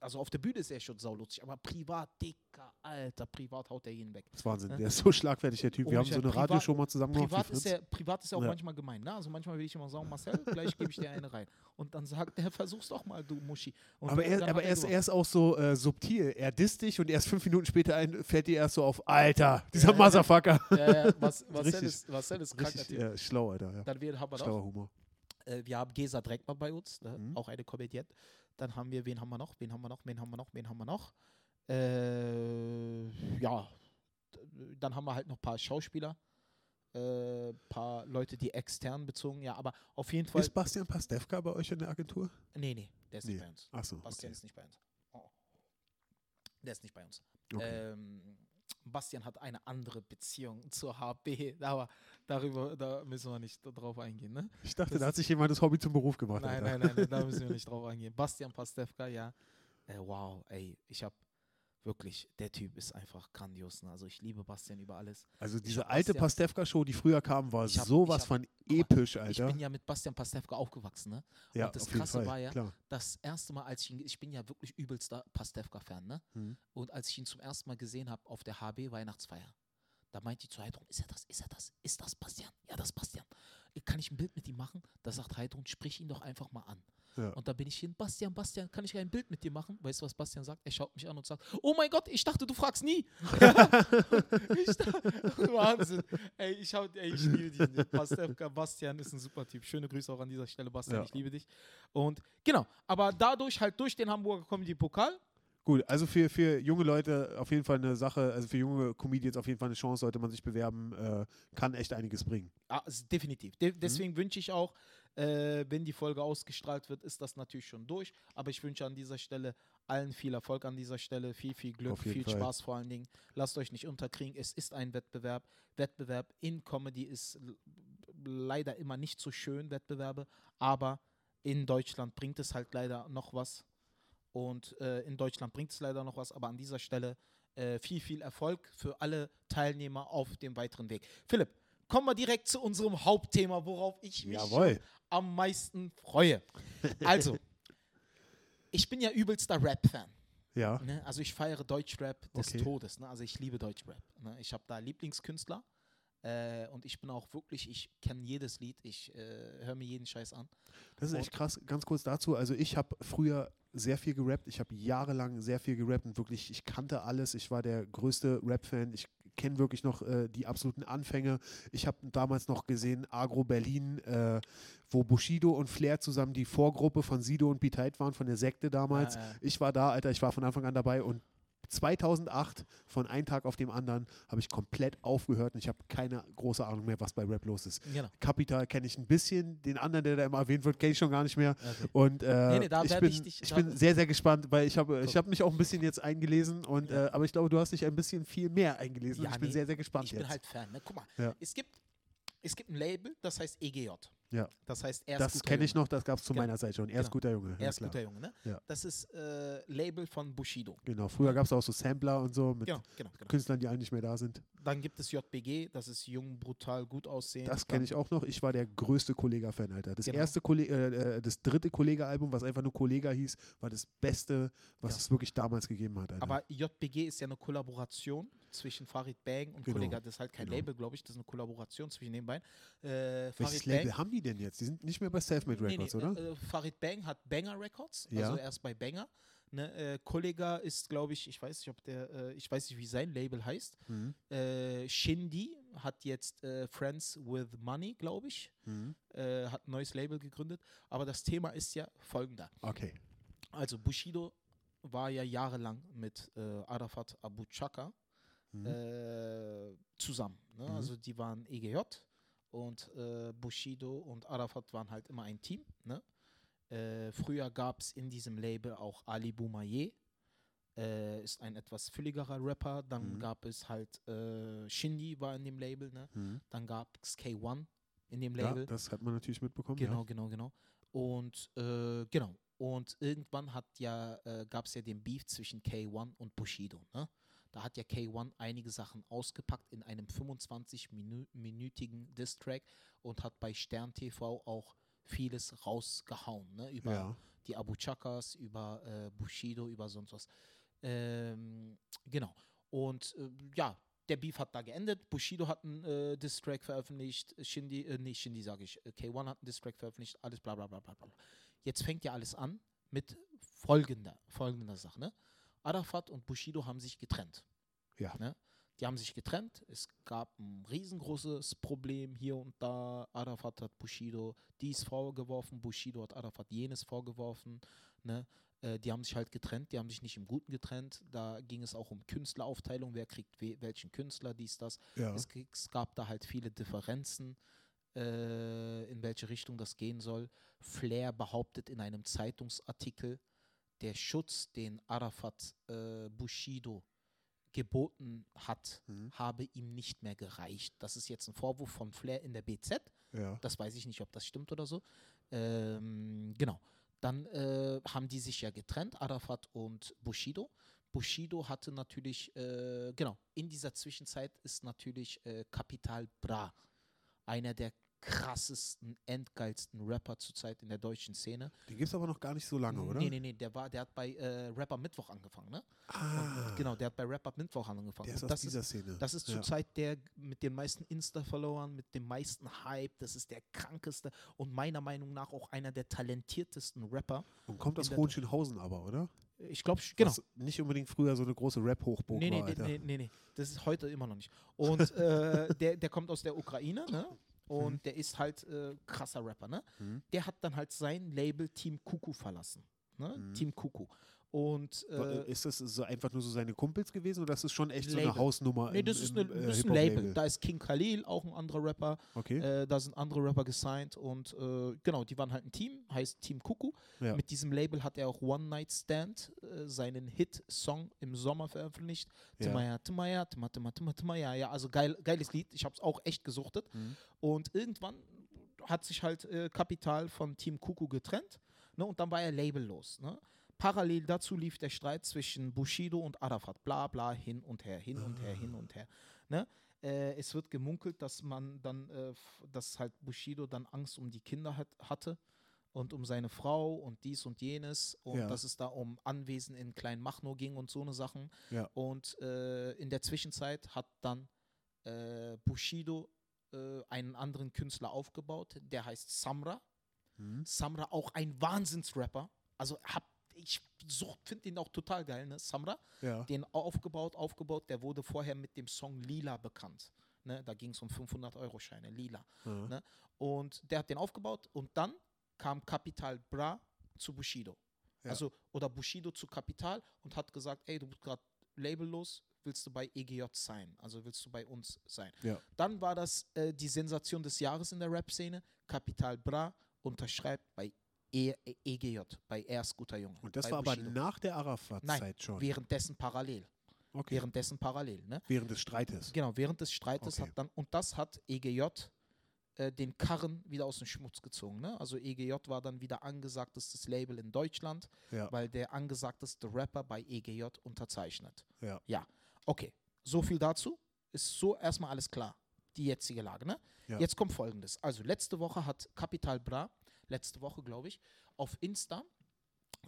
also auf der Bühne ist er schon saulustig, aber privat, dicker, alter, privat haut er jeden weg. das ist Wahnsinn. Ja. Der ist so schlagfertig, der Typ. Oh, Wir haben so eine privat- Radioshow mal zusammen gemacht. Privat ist, er, privat ist er auch Ja. manchmal gemein. Ne? Also manchmal will ich immer sagen, Marcel, gleich gebe ich dir eine rein. Und dann sagt er, versuch's doch mal, du Muschi. Und aber er, aber er, ist, er ist auch so äh, subtil. Er disst dich und erst fünf Minuten später ein, fällt dir erst so auf, Alter, dieser Ja, ja. Motherfucker. Ja, ja, was, [LAUGHS] Marcel, Richtig- ist, Marcel ist kranker Richtig äh, schlau, Alter. Ja. Dann wir, haben wir Schlauer Humor. äh, wir haben Gesa Dreckmann bei uns, ne? Mhm. auch eine Comedienne. Dann haben wir, wen haben wir noch? Wen haben wir noch? Wen haben wir noch? Wen haben wir noch? Äh, ja, dann haben wir halt noch ein paar Schauspieler, ein äh, paar Leute, die extern bezogen, ja, aber auf jeden Fall. Ist Bastian Pastewka bei euch in der Agentur? nee, nee, der ist Nee. nicht bei uns. Achso, Bastian okay. ist nicht bei uns. Oh. Der ist nicht bei uns. okay. Ähm, Bastian hat eine andere Beziehung zur HB, aber darüber da müssen wir nicht drauf eingehen. Ne? ich dachte, das da hat sich jemand das Hobby zum Beruf gemacht. Nein, nein, nein, nein, da müssen wir [LAUGHS] nicht drauf eingehen. Bastian Pastewka, ja. Äh, wow, ey, ich habe wirklich, der Typ ist einfach grandios. Ne? Also ich liebe Bastian über alles. Also Ich diese alte Pastewka-Show, die früher kam, war Ich hab- sowas ich hab- von episch, Ich Alter. bin ja mit Bastian Pastewka aufgewachsen. Ne? ja, und das Krasse Fall, war ja, klar. Das erste Mal, als ich ihn, ich bin ja wirklich übelster Pastewka-Fan, ne? Mhm. Und als ich ihn zum ersten Mal gesehen habe auf der HB Weihnachtsfeier, da meinte ich zu Heidrun, ist er das, ist er das, ist das Bastian? Ja, das ist Bastian. Kann ich ein Bild mit ihm machen? Da sagt Heidrun, sprich ihn doch einfach mal an. Ja. Und da bin ich hin, Bastian, Bastian, kann ich ein Bild mit dir machen? Weißt du, was Bastian sagt? Er schaut mich an und sagt, oh mein Gott, ich dachte, du fragst nie. [LAUGHS] Wahnsinn. Ey, ich, hau, ey, ich liebe dich. Pastewka, Bastian ist ein super Typ. Schöne Grüße auch an dieser Stelle, Bastian, Ja. ich liebe dich. Und genau, aber dadurch halt durch den Hamburger Comedy Pokal, Gut, also für, für junge Leute auf jeden Fall eine Sache, also für junge Comedians auf jeden Fall eine Chance, sollte man sich bewerben, äh, kann echt einiges bringen. Ah, definitiv. De Mhm. deswegen wünsche ich auch, äh, wenn die Folge ausgestrahlt wird, ist das natürlich schon durch. Aber ich wünsche an dieser Stelle allen viel Erfolg an dieser Stelle, viel, viel Glück, viel Fall. Spaß vor allen Dingen. Lasst euch nicht unterkriegen. Es ist ein Wettbewerb. Wettbewerb in Comedy ist leider immer nicht so schön, Wettbewerbe. Aber in Deutschland bringt es halt leider noch was. Und äh, in Deutschland bringt es leider noch was. Aber an dieser Stelle äh, viel, viel Erfolg für alle Teilnehmer auf dem weiteren Weg. Philipp, kommen wir direkt zu unserem Hauptthema, worauf ich mich Jawohl. am meisten freue. [LAUGHS] Also, ich bin ja übelster Rap-Fan. Ja. Ne? Also ich feiere Deutschrap des Okay. Todes. Ne? Also ich liebe Deutschrap. Ne? Ich habe da Lieblingskünstler äh, und ich bin auch wirklich, ich kenne jedes Lied, ich äh, höre mir jeden Scheiß an. Das ist echt krass. Ganz kurz dazu. Also ich habe früher sehr viel gerappt. Ich habe jahrelang sehr viel gerappt und wirklich, ich kannte alles. Ich war der größte Rap-Fan. Ich kenne wirklich noch äh, die absoluten Anfänge. Ich habe damals noch gesehen Agro Berlin, äh, wo Bushido und Flair zusammen die Vorgruppe von Sido und Beat waren, von der Sekte damals. Äh, äh, Ich war da, Alter, ich war von Anfang an dabei und 2008, von einem Tag auf dem anderen, habe ich komplett aufgehört und ich habe keine große Ahnung mehr, was bei Rap los ist. genau. Kapital kenne ich ein bisschen, den anderen, der da immer erwähnt wird, kenne ich schon gar nicht mehr. Okay. Und äh, Nee, nee, da ich, bin, ich dich- ich bin sehr, sehr gespannt, weil ich habe ich hab mich auch ein bisschen jetzt eingelesen, und, Ja. äh, aber ich glaube, du hast dich ein bisschen viel mehr eingelesen. Ja, ich bin nee, sehr, sehr gespannt Ich bin jetzt. halt Fan. Ne? Guck mal, Ja. es gibt es gibt ein Label, das heißt EGJ. Ja. Das heißt, er ist Das kenne ich noch, das gab es zu Genau. meiner Zeit schon. Er ist Genau. guter Junge. Er ja, ist klar. guter Junge, ne? Ja. Das ist äh, Label von Bushido. Genau, früher gab es auch so Sampler und so mit Genau, genau, genau. Künstlern, die alle nicht mehr da sind. Dann gibt es JBG, das ist jung, brutal, gut aussehend. Das kenne ich auch noch. Ich war der größte Kollega-Fan, Alter. Das Genau. erste Kollega, äh, äh, das dritte Kollega-Album, was einfach nur Kollega hieß, war das Beste, was es wirklich damals gegeben hat, Alter. Aber JBG ist ja eine Kollaboration zwischen Farid Bang und Genau, Kollega. Das ist halt kein genau. Label, glaube ich. Das ist eine Kollaboration zwischen den beiden. Äh, Welches Farid Label Bang. haben die denn jetzt? Die sind nicht mehr bei Selfmade Nee, Records, nee, oder? Äh, äh, Farid Bang hat Banger Records, Ja. also erst bei Banger. Ne, äh, Kollega ist, glaube ich, ich weiß nicht, ob der, äh, ich weiß nicht, wie sein Label heißt. Mhm. Äh, Shindy hat jetzt äh, Friends with Money, glaube ich, Mhm. äh, hat ein neues Label gegründet. Aber das Thema ist ja folgender. Okay. Also Bushido war ja jahrelang mit äh, Arafat Abu Chaka Mhm. äh, zusammen. Ne? Mhm. Also die waren EGJ und äh, Bushido und Arafat waren halt immer ein Team. Ne? Äh, früher gab es in diesem Label auch Ali Boumaier, äh, ist ein etwas fülligerer Rapper. Dann Mhm. gab es halt äh, Shindy war in dem Label. Ne? Mhm. Dann gab es K1 in dem Ja, Label. das hat man natürlich mitbekommen. Genau, Ja. genau, genau. Und äh, genau. Und irgendwann hat ja, äh, gab es ja den Beef zwischen K1 und Bushido. Ne? Da hat ja K1 einige Sachen ausgepackt in einem 25-minütigen Distrack und hat bei Stern TV auch vieles rausgehauen. Ne? Über Ja. die Abu Chakas, über äh, Bushido, über sonst was. Ähm, genau. Und äh, ja, der Beef hat da geendet. Bushido hat einen äh, Distrack veröffentlicht. Shindy, äh, nicht Shindy sage ich, äh, K1 hat einen Distrack veröffentlicht. Alles bla bla bla bla bla. Jetzt fängt ja alles an mit folgender, folgender Sache. Ne? Arafat und Bushido haben sich getrennt. Ja. Ne? Die haben sich getrennt. Es gab ein riesengroßes Problem hier und da. Arafat hat Bushido dies vorgeworfen, Bushido hat Arafat jenes vorgeworfen. Ne? Äh, die haben sich halt getrennt, die haben sich nicht im Guten getrennt. Da ging es auch um Künstleraufteilung, wer kriegt we welchen Künstler, dies, das. Ja. Es, es gab da halt viele Differenzen, äh, in welche Richtung das gehen soll. Flair behauptet in einem Zeitungsartikel, der Schutz, den Arafat äh, Bushido geboten hat, Mhm. habe ihm nicht mehr gereicht. Das ist jetzt ein Vorwurf von Flair in der BZ. ja. Das weiß ich nicht, ob das stimmt oder so. Ähm, genau. Dann äh, haben die sich ja getrennt, Arafat und Bushido. Bushido hatte natürlich, äh, genau, in dieser Zwischenzeit ist natürlich äh, Capital Bra einer der krassesten, endgeilsten Rapper zurzeit in der deutschen Szene. Den gibt es aber noch gar nicht so lange, oder? Nee, nee, nee, der, war, der hat bei äh, Rapper Mittwoch angefangen, ne? Ah, Und, genau, der hat bei Rapper Mittwoch angefangen. der ist aus das dieser Szene. das ist Ja. zurzeit der mit den meisten Insta-Followern, mit dem meisten Hype. Das ist der krankeste und meiner Meinung nach auch einer der talentiertesten Rapper. Und kommt aus Hohenschönhausen aber, oder? Ich glaube, genau. Was nicht unbedingt früher so eine große Rap-Hochburg Nee, nee, war, nee, Alter. nee, nee, nee. Das ist heute immer noch nicht. Und äh, [LAUGHS] der, der kommt aus der Ukraine, ne? Und der ist halt äh, krasser Rapper, ne? Mhm. Der hat dann halt sein Label Team Kuku verlassen. Ne? Mhm. Team Kuku. Und Wa- äh, ist das so einfach nur so seine Kumpels gewesen oder ist das schon echt so Label. eine Hausnummer? nee, im- das ist, im, eine, äh, das ist ein Hip-Hop-Label? Label. Da ist King Khalil, auch ein anderer Rapper. Okay. Äh, da sind andere Rapper gesigned und äh, genau, die waren halt ein Team, heißt Team Kuku. Ja. Mit diesem Label hat er auch One Night Stand, äh, seinen Hit-Song im Sommer veröffentlicht. Ja. Timaya, Timaya, Tima, Tima, Tima, Timaya. Ja, also geil, geiles Lied. Ich habe es auch echt gesuchtet. Mhm. Und irgendwann hat sich halt äh, Kapital von Team Kuku getrennt. Ne, und dann war er labellos. Ne? Parallel dazu lief der Streit zwischen Bushido und Arafat. Bla bla, hin und her, hin und her, hin und her. Ne? Äh, es wird gemunkelt, dass man dann, äh, dass halt Bushido dann Angst um die Kinder hat, hatte und um seine Frau und dies und jenes und Ja. dass es da um Anwesen in Kleinmachnow ging und so eine Sachen. Ja. Und äh, in der Zwischenzeit hat dann äh, Bushido äh, einen anderen Künstler aufgebaut, der heißt Samra. Mhm. Samra auch ein Wahnsinnsrapper. Also hab, ich finde ihn auch total geil, ne? Samra. Ja. Den aufgebaut, aufgebaut. Der wurde vorher mit dem Song Lila bekannt. Ne? Da ging es um 500-Euro-Scheine, Lila. Ja. Ne? Und der hat den aufgebaut und dann kam Capital Bra zu Bushido. Ja. Also, oder Bushido zu Capital und hat gesagt, ey, du bist gerade labellos, willst du bei EGJ sein? Also willst du bei uns sein? Ja. Dann war das äh, die Sensation des Jahres in der Rap-Szene. Capital Bra unterschreibt bei e E- EGJ, bei Er ist guter Junge. Und das war aber Bushido. nach der Arafat-Zeit schon. währenddessen parallel. okay. Währenddessen parallel, ne? Während des Streites. Genau, während des Streites Okay. hat dann, und das hat EGJ äh, den Karren wieder aus dem Schmutz gezogen. Ne? Also EGJ war dann wieder angesagtestes Label in Deutschland, Ja. weil der angesagteste Rapper bei EGJ unterzeichnet. Ja. Ja, okay. So viel dazu. Ist so erstmal alles klar. Die jetzige Lage, ne? Ja. Jetzt kommt folgendes. Also, letzte Woche hat Capital Bra, letzte Woche, glaube ich, auf Insta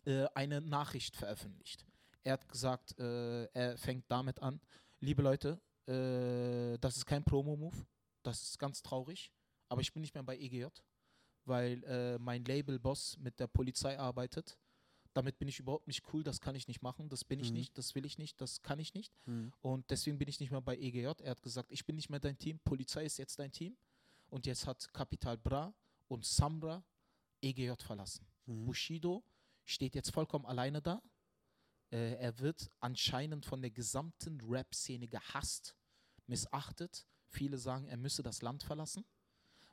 äh, eine Nachricht veröffentlicht. Er hat gesagt, äh, er fängt damit an, liebe Leute, äh, das ist kein Promo-Move, das ist ganz traurig, aber ich bin nicht mehr bei EGJ, weil äh, mein Label-Boss mit der Polizei arbeitet. Damit bin ich überhaupt nicht cool, das kann ich nicht machen, das bin ich Mhm. nicht, das will ich nicht, das kann ich nicht. Mhm. Und deswegen bin ich nicht mehr bei EGJ. Er hat gesagt, ich bin nicht mehr dein Team, Polizei ist jetzt dein Team. Und jetzt hat Capital Bra und Samra EGJ verlassen. Mhm. Bushido steht jetzt vollkommen alleine da. Äh, er wird anscheinend von der gesamten Rap-Szene gehasst, missachtet. Viele sagen, er müsse das Land verlassen,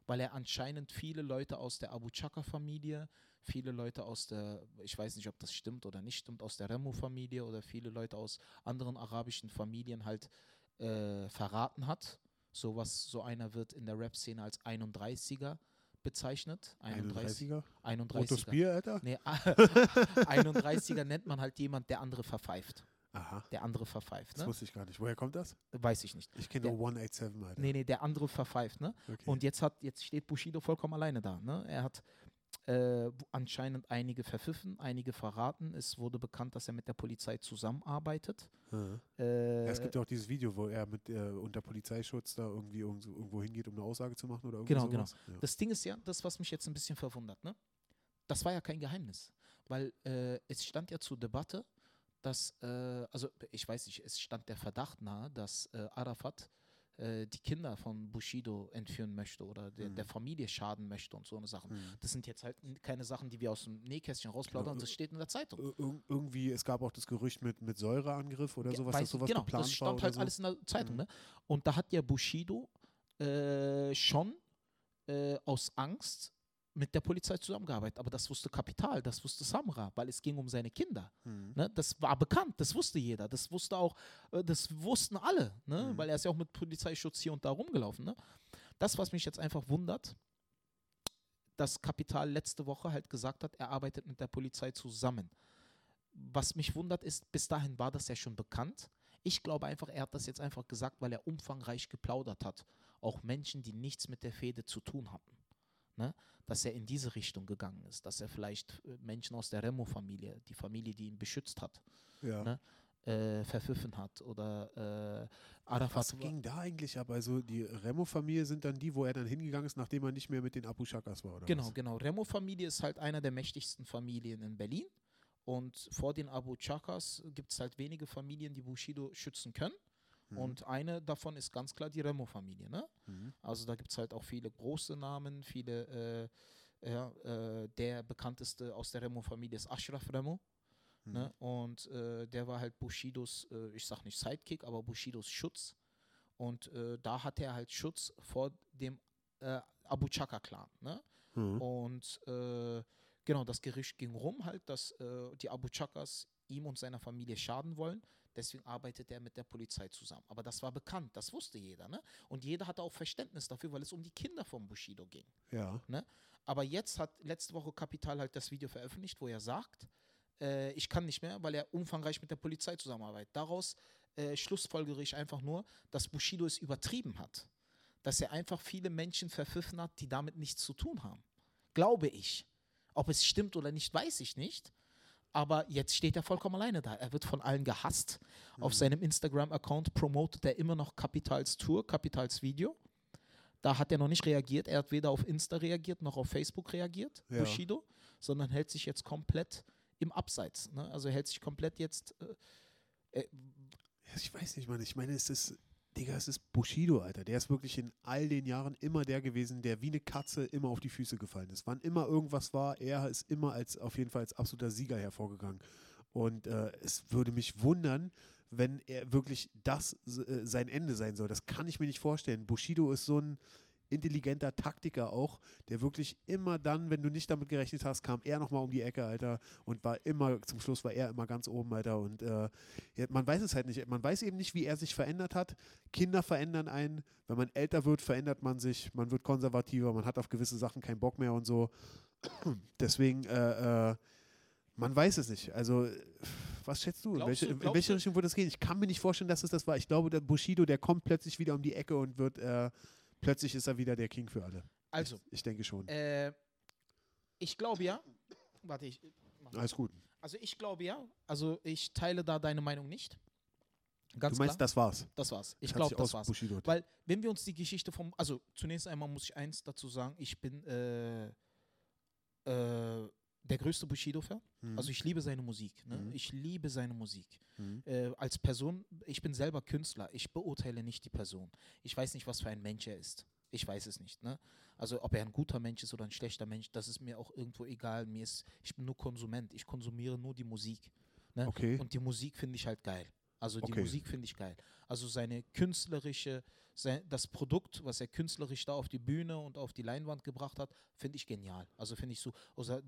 weil er anscheinend viele Leute aus der Abu Chaka-Familie, viele Leute aus der, ich weiß nicht, ob das stimmt oder nicht stimmt, aus der Remo-Familie oder viele Leute aus anderen arabischen Familien halt äh, verraten hat. So was, so einer wird in der Rap-Szene als 31er bezeichnet. 31, 31er? 31er. Rotes Bier, Alter? Nee, 31er [LAUGHS] nennt man halt jemand, der andere verpfeift. Aha. Der andere verpfeift, Das ne? wusste ich gar nicht. Woher kommt das? Weiß ich nicht. Ich kenne nur 187, Alter. Nee, nee, der andere verpfeift, ne? Okay. Und jetzt hat, jetzt steht Bushido vollkommen alleine da, ne? Er hat äh, anscheinend einige verpfiffen, einige verraten. Es wurde bekannt, dass er mit der Polizei zusammenarbeitet. Mhm. Äh, Ja, es gibt ja auch dieses Video, wo er mit äh, unter Polizeischutz da irgendwie irgendwo, hingeht, um eine Aussage zu machen oder irgendwie Genau, genau. sowas. Ja. Das Ding ist ja, das, was mich jetzt ein bisschen verwundert, ne? Das war ja kein Geheimnis, weil äh, es stand ja zur Debatte, dass, äh, also ich weiß nicht, es stand der Verdacht nahe, dass äh, Arafat äh, die Kinder von Bushido entführen möchte oder der, Mhm. der Familie schaden möchte und so eine Sachen. Mhm. Das sind jetzt halt keine Sachen, die wir aus dem Nähkästchen rausplaudern, Genau, das steht in der Zeitung. Ir- ir- irgendwie, es gab auch das Gerücht mit, mit Säureangriff oder sowas, weiß dass sowas genau, geplant das stand halt so. alles in der Zeitung. Mhm. Ne? Und da hat ja Bushido äh, schon äh, aus Angst mit der Polizei zusammengearbeitet. Aber das wusste Kapital, das wusste Samra, weil es ging um seine Kinder. Mhm. Ne? Das war bekannt, das wusste jeder. Das wusste auch, äh, das wussten alle, ne? Mhm. weil er ist ja auch mit Polizeischutz hier und da rumgelaufen. Ne? Das, was mich jetzt einfach wundert, dass Kapital letzte Woche halt gesagt hat, er arbeitet mit der Polizei zusammen. Was mich wundert ist, bis dahin war das ja schon bekannt. Ich glaube einfach, er hat das jetzt einfach gesagt, weil er umfangreich geplaudert hat. Auch Menschen, die nichts mit der Fehde zu tun hatten. Ne? Dass er in diese Richtung gegangen ist. Dass er vielleicht äh, Menschen aus der Remo-Familie, die Familie, die ihn beschützt hat, Ja. ne? äh, verpfiffen hat. Oder äh, Arafat. Was ging da eigentlich ab? Also die Remo-Familie sind dann die, wo er dann hingegangen ist, nachdem er nicht mehr mit den Abu Shakas war, oder Genau, was? genau. Remo-Familie ist halt einer der mächtigsten Familien in Berlin. Und vor den Abu Chakas gibt es halt wenige Familien, die Bushido schützen können. Mhm. Und eine davon ist ganz klar die Remo-Familie. Ne? Mhm. Also da gibt es halt auch viele große Namen, viele, äh, ja, äh, der bekannteste aus der Remo-Familie ist Ashraf Remo. Mhm. Ne? Und äh, der war halt Bushidos, äh, ich sag nicht Sidekick, aber Bushidos Schutz. Und äh, da hatte er halt Schutz vor dem äh, Abu Chaka-Clan. Ne? Mhm. Und genau, das Gerücht ging rum halt, dass die Abu Chakas ihm und seiner Familie schaden wollen. Deswegen arbeitet er mit der Polizei zusammen. Aber das war bekannt, das wusste jeder. Ne? Und jeder hatte auch Verständnis dafür, weil es um die Kinder von Bushido ging. Ja. Aber jetzt hat letzte Woche Kapital halt das Video veröffentlicht, wo er sagt, äh, ich kann nicht mehr, weil er umfangreich mit der Polizei zusammenarbeitet. Daraus äh, schlussfolgere ich einfach nur, dass Bushido es übertrieben hat. Dass er einfach viele Menschen verpfiffen hat, die damit nichts zu tun haben. Glaube ich. Ob es stimmt oder nicht, weiß ich nicht. Aber jetzt steht er vollkommen alleine da. Er wird von allen gehasst. Auf Mhm. seinem Instagram-Account promotet er immer noch Kapitals Tour, Kapitals Video. Da hat er noch nicht reagiert. Er hat weder auf Insta reagiert noch auf Facebook reagiert, Ja. Bushido, sondern hält sich jetzt komplett im Abseits. Ne? Also er hält sich komplett jetzt. Äh, äh, Ich weiß nicht, Mann. Ich meine, es ist, Digga, es ist Bushido, Alter. Der ist wirklich in all den Jahren immer der gewesen, der wie eine Katze immer auf die Füße gefallen ist. Wann immer irgendwas war, er ist immer als auf jeden Fall als absoluter Sieger hervorgegangen. Und äh, es würde mich wundern, wenn er wirklich das äh, sein Ende sein soll. Das kann ich mir nicht vorstellen. Bushido ist so ein intelligenter Taktiker auch, der wirklich immer dann, wenn du nicht damit gerechnet hast, kam er nochmal um die Ecke, Alter, und war immer, zum Schluss war er immer ganz oben, Alter. Und äh, man weiß es halt nicht. Man weiß eben nicht, wie er sich verändert hat. Kinder verändern einen. Wenn man älter wird, verändert man sich. Man wird konservativer, man hat auf gewisse Sachen keinen Bock mehr und so. [CLEARS THROAT] Deswegen, äh, äh, man weiß es nicht. Also, was schätzt du? In welche, du- in welche Richtung wird es gehen? Ich kann mir nicht vorstellen, dass es das war. Ich glaube, der Bushido, der kommt plötzlich wieder um die Ecke und wird, äh, plötzlich ist er wieder der King für alle. Also, Ich, ich denke schon. äh, ich glaube ja. Warte, ich. Alles gut. Also ich glaube ja. Also ich teile da deine Meinung nicht. Ganz du meinst, klar. das war's? das war's. Ich glaube, das war's. ausbushidoet. Weil, wenn wir uns die Geschichte vom. Also, zunächst einmal muss ich eins dazu sagen: Ich bin äh, äh, der größte Bushido-Fan. Mhm. Also, ich liebe seine Musik. Ne? Mhm. Ich liebe seine Musik. Mhm. Äh, als Person, ich bin selber Künstler. Ich beurteile nicht die Person. Ich weiß nicht, was für ein Mensch er ist. Ich weiß es nicht. Ne? Also, ob er ein guter Mensch ist oder ein schlechter Mensch, das ist mir auch irgendwo egal. Mir ist, ich bin nur Konsument. Ich konsumiere nur die Musik. Ne? Okay. Und die Musik finde ich halt geil. Also die Okay. Musik finde ich geil. Also seine künstlerische, das Produkt, was er künstlerisch da auf die Bühne und auf die Leinwand gebracht hat, finde ich genial. Also finde ich so, also,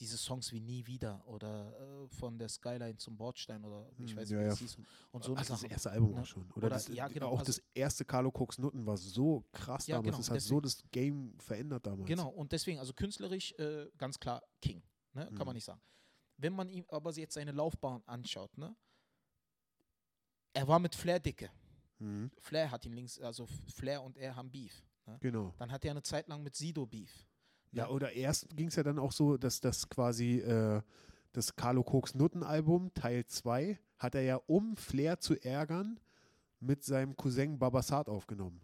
diese Songs wie Nie wieder oder äh, von der Skyline zum Bordstein oder ich Hm, weiß ja, nicht, wie ja. es hieß. Und so also das erste Album ne? auch schon. Oder, Oder- das, ja, genau, auch also- das erste Carlo Cooks Nutten war so krass Ja, damals. genau, Das hat so deswegen. das Game verändert damals. Genau, und deswegen, also künstlerisch äh, ganz klar King. Ne? Kann man Mhm. nicht sagen. Wenn man ihm aber jetzt seine Laufbahn anschaut, ne? er war mit Flair dicke. Mhm. Flair hat ihn links, also Flair und er haben Beef. Ne? Genau. Dann hat er eine Zeit lang mit Sido Beef. Ja, Ja. oder erst ging es ja dann auch so, dass das quasi äh, das Carlo Cooks Nutten-Album, Teil 2, hat er ja, um Flair zu ärgern, mit seinem Cousin Babasat aufgenommen.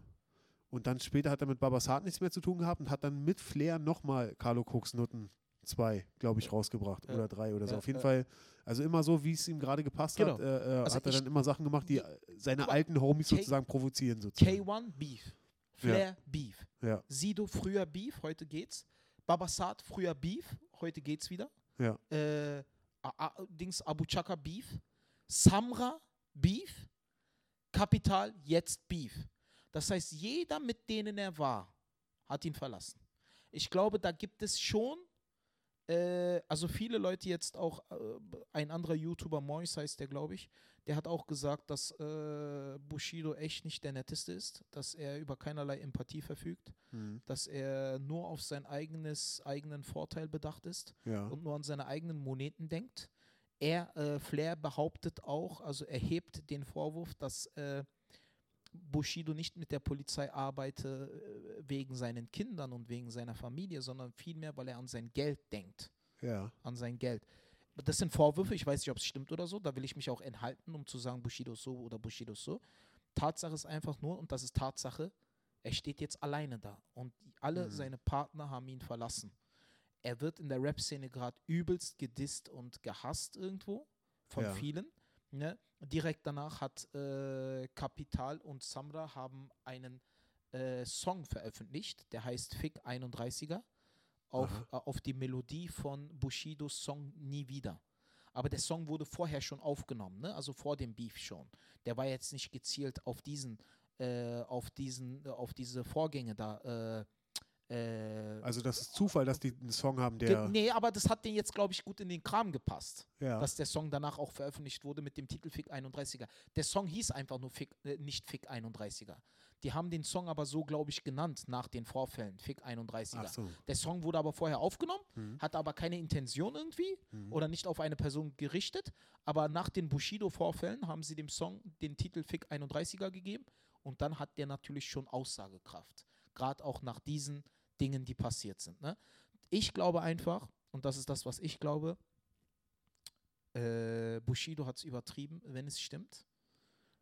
Und dann später hat er mit Babasat nichts mehr zu tun gehabt und hat dann mit Flair nochmal Carlo Cooks Nutten 2, glaube ich, rausgebracht. Ja. Oder 3 oder so. Ja, Auf jeden ja. Fall, also immer so, wie es ihm gerade gepasst Genau. hat, äh, äh, Also hat er dann immer Sachen gemacht, die seine mal, alten Homies K- sozusagen provozieren. Sozusagen. K1 Beef. Flair Beef. Sido früher Beef, heute geht's. Babasat früher Beef, heute geht's wieder. ja. Äh, Dings Abu Chaka Beef. Samra Beef. Kapital jetzt Beef. Das heißt, jeder, mit denen er war, hat ihn verlassen. Ich glaube, da gibt es schon, äh, also viele Leute jetzt auch, äh, ein anderer YouTuber, Mois heißt der, glaube ich, der hat auch gesagt, dass äh, Bushido echt nicht der Netteste ist, dass er über keinerlei Empathie verfügt, Mhm. dass er nur auf sein eigenes, eigenen Vorteil bedacht ist ja. und nur an seine eigenen Moneten denkt. Er, äh, Flair behauptet auch, also erhebt den Vorwurf, dass äh, Bushido nicht mit der Polizei arbeite äh, wegen seinen Kindern und wegen seiner Familie, sondern vielmehr, weil er an sein Geld denkt. ja. An sein Geld. Das sind Vorwürfe, ich weiß nicht, ob es stimmt oder so, da will ich mich auch enthalten, um zu sagen, Bushido ist so oder Bushido ist so. Tatsache ist einfach nur, und das ist Tatsache, er steht jetzt alleine da und alle Mhm. seine Partner haben ihn verlassen. Er wird in der Rap-Szene gerade übelst gedisst und gehasst irgendwo von Ja. vielen. Ne? Direkt danach hat äh, Kapital und Samra haben einen äh, Song veröffentlicht, der heißt Fick 31er, auf, äh, auf die Melodie von Bushidos Song Nie wieder. Aber der Song wurde vorher schon aufgenommen, ne? also vor dem Beef schon. Der war jetzt nicht gezielt auf diesen, äh, auf diesen, äh, auf diese Vorgänge da. Äh, Also das ist Zufall, dass die einen Song haben, der... nee, aber das hat denen jetzt, glaube ich, gut in den Kram gepasst ja. dass der Song danach auch veröffentlicht wurde mit dem Titel Fick 31er. Der Song hieß einfach nur Fick, äh, nicht Fick 31er. Die haben den Song aber so, glaube ich, genannt nach den Vorfällen, Fick 31er. Ach so. Der Song wurde aber vorher aufgenommen, Mhm. hat aber keine Intention irgendwie Mhm. oder nicht auf eine Person gerichtet. Aber nach den Bushido-Vorfällen haben sie dem Song den Titel Fick 31er gegeben und dann hat der natürlich schon Aussagekraft. Gerade auch nach diesen Dingen, die passiert sind. Ne? Ich glaube einfach, und das ist das, was ich glaube, äh, Bushido hat es übertrieben, wenn es stimmt.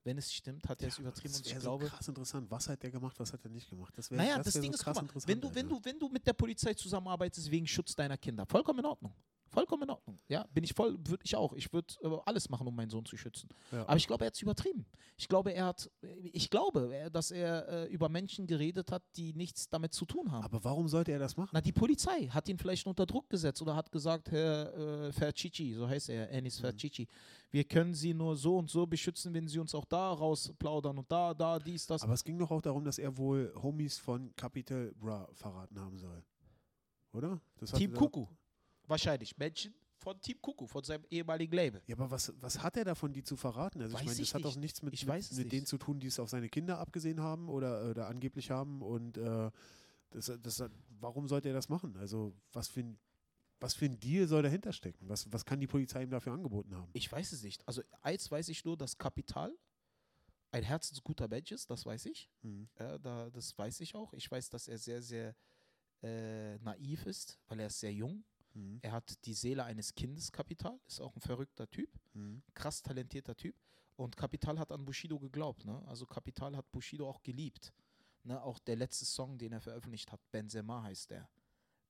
Wenn es stimmt, hat er es übertrieben Das und ich wäre so glaube. krass interessant. Was hat der gemacht, was hat er nicht gemacht? Das wär, Naja, das, Ding so ist, krass guck mal, interessant, wenn du, wenn, du, wenn du mit der Polizei zusammenarbeitest wegen Schutz deiner Kinder, vollkommen in Ordnung. Vollkommen in Ordnung. Ja, bin ich voll, würde ich auch. Ich würde äh, alles machen, um meinen Sohn zu schützen. Ja. Aber ich glaube, er hat es übertrieben. Ich glaube, er hat, ich glaube, er- dass er äh, über Menschen geredet hat, die nichts damit zu tun haben. Aber warum sollte er das machen? Na, die Polizei hat ihn vielleicht unter Druck gesetzt oder hat gesagt, Herr äh, Fercici, so heißt er, Enis Fercici, wir können Sie nur so und so beschützen, wenn Sie uns auch da rausplaudern und da, da, dies, das. Aber es ging doch auch darum, dass er wohl Homies von Capital Bra verraten haben soll. Oder? Team Kuku. Wahrscheinlich. Menschen von Team Kuku, von seinem ehemaligen Label. Ja, aber was, was hat er davon, die zu verraten? Also Weiß ich meine, ich das hat doch nicht. nichts mit, Ich mit, mit nicht. denen zu tun, die es auf seine Kinder abgesehen haben oder, oder angeblich haben. Und äh, das, das, warum sollte er das machen? Also was für ein, was für ein Deal soll dahinter stecken? Was, was kann die Polizei ihm dafür angeboten haben? Ich weiß es nicht. Also eins weiß ich nur, dass Kapital ein herzensguter Mensch ist, das weiß ich. Mhm. Ja, da, das weiß ich auch. Ich weiß, dass er sehr, sehr äh, naiv ist, weil er ist sehr jung. Mhm. Er hat die Seele eines Kindes, Kapital, ist auch ein verrückter Typ, Mhm. krass talentierter Typ. Und Kapital hat an Bushido geglaubt. Ne? Also Kapital hat Bushido auch geliebt. Ne? Auch der letzte Song, den er veröffentlicht hat, Benzema heißt der.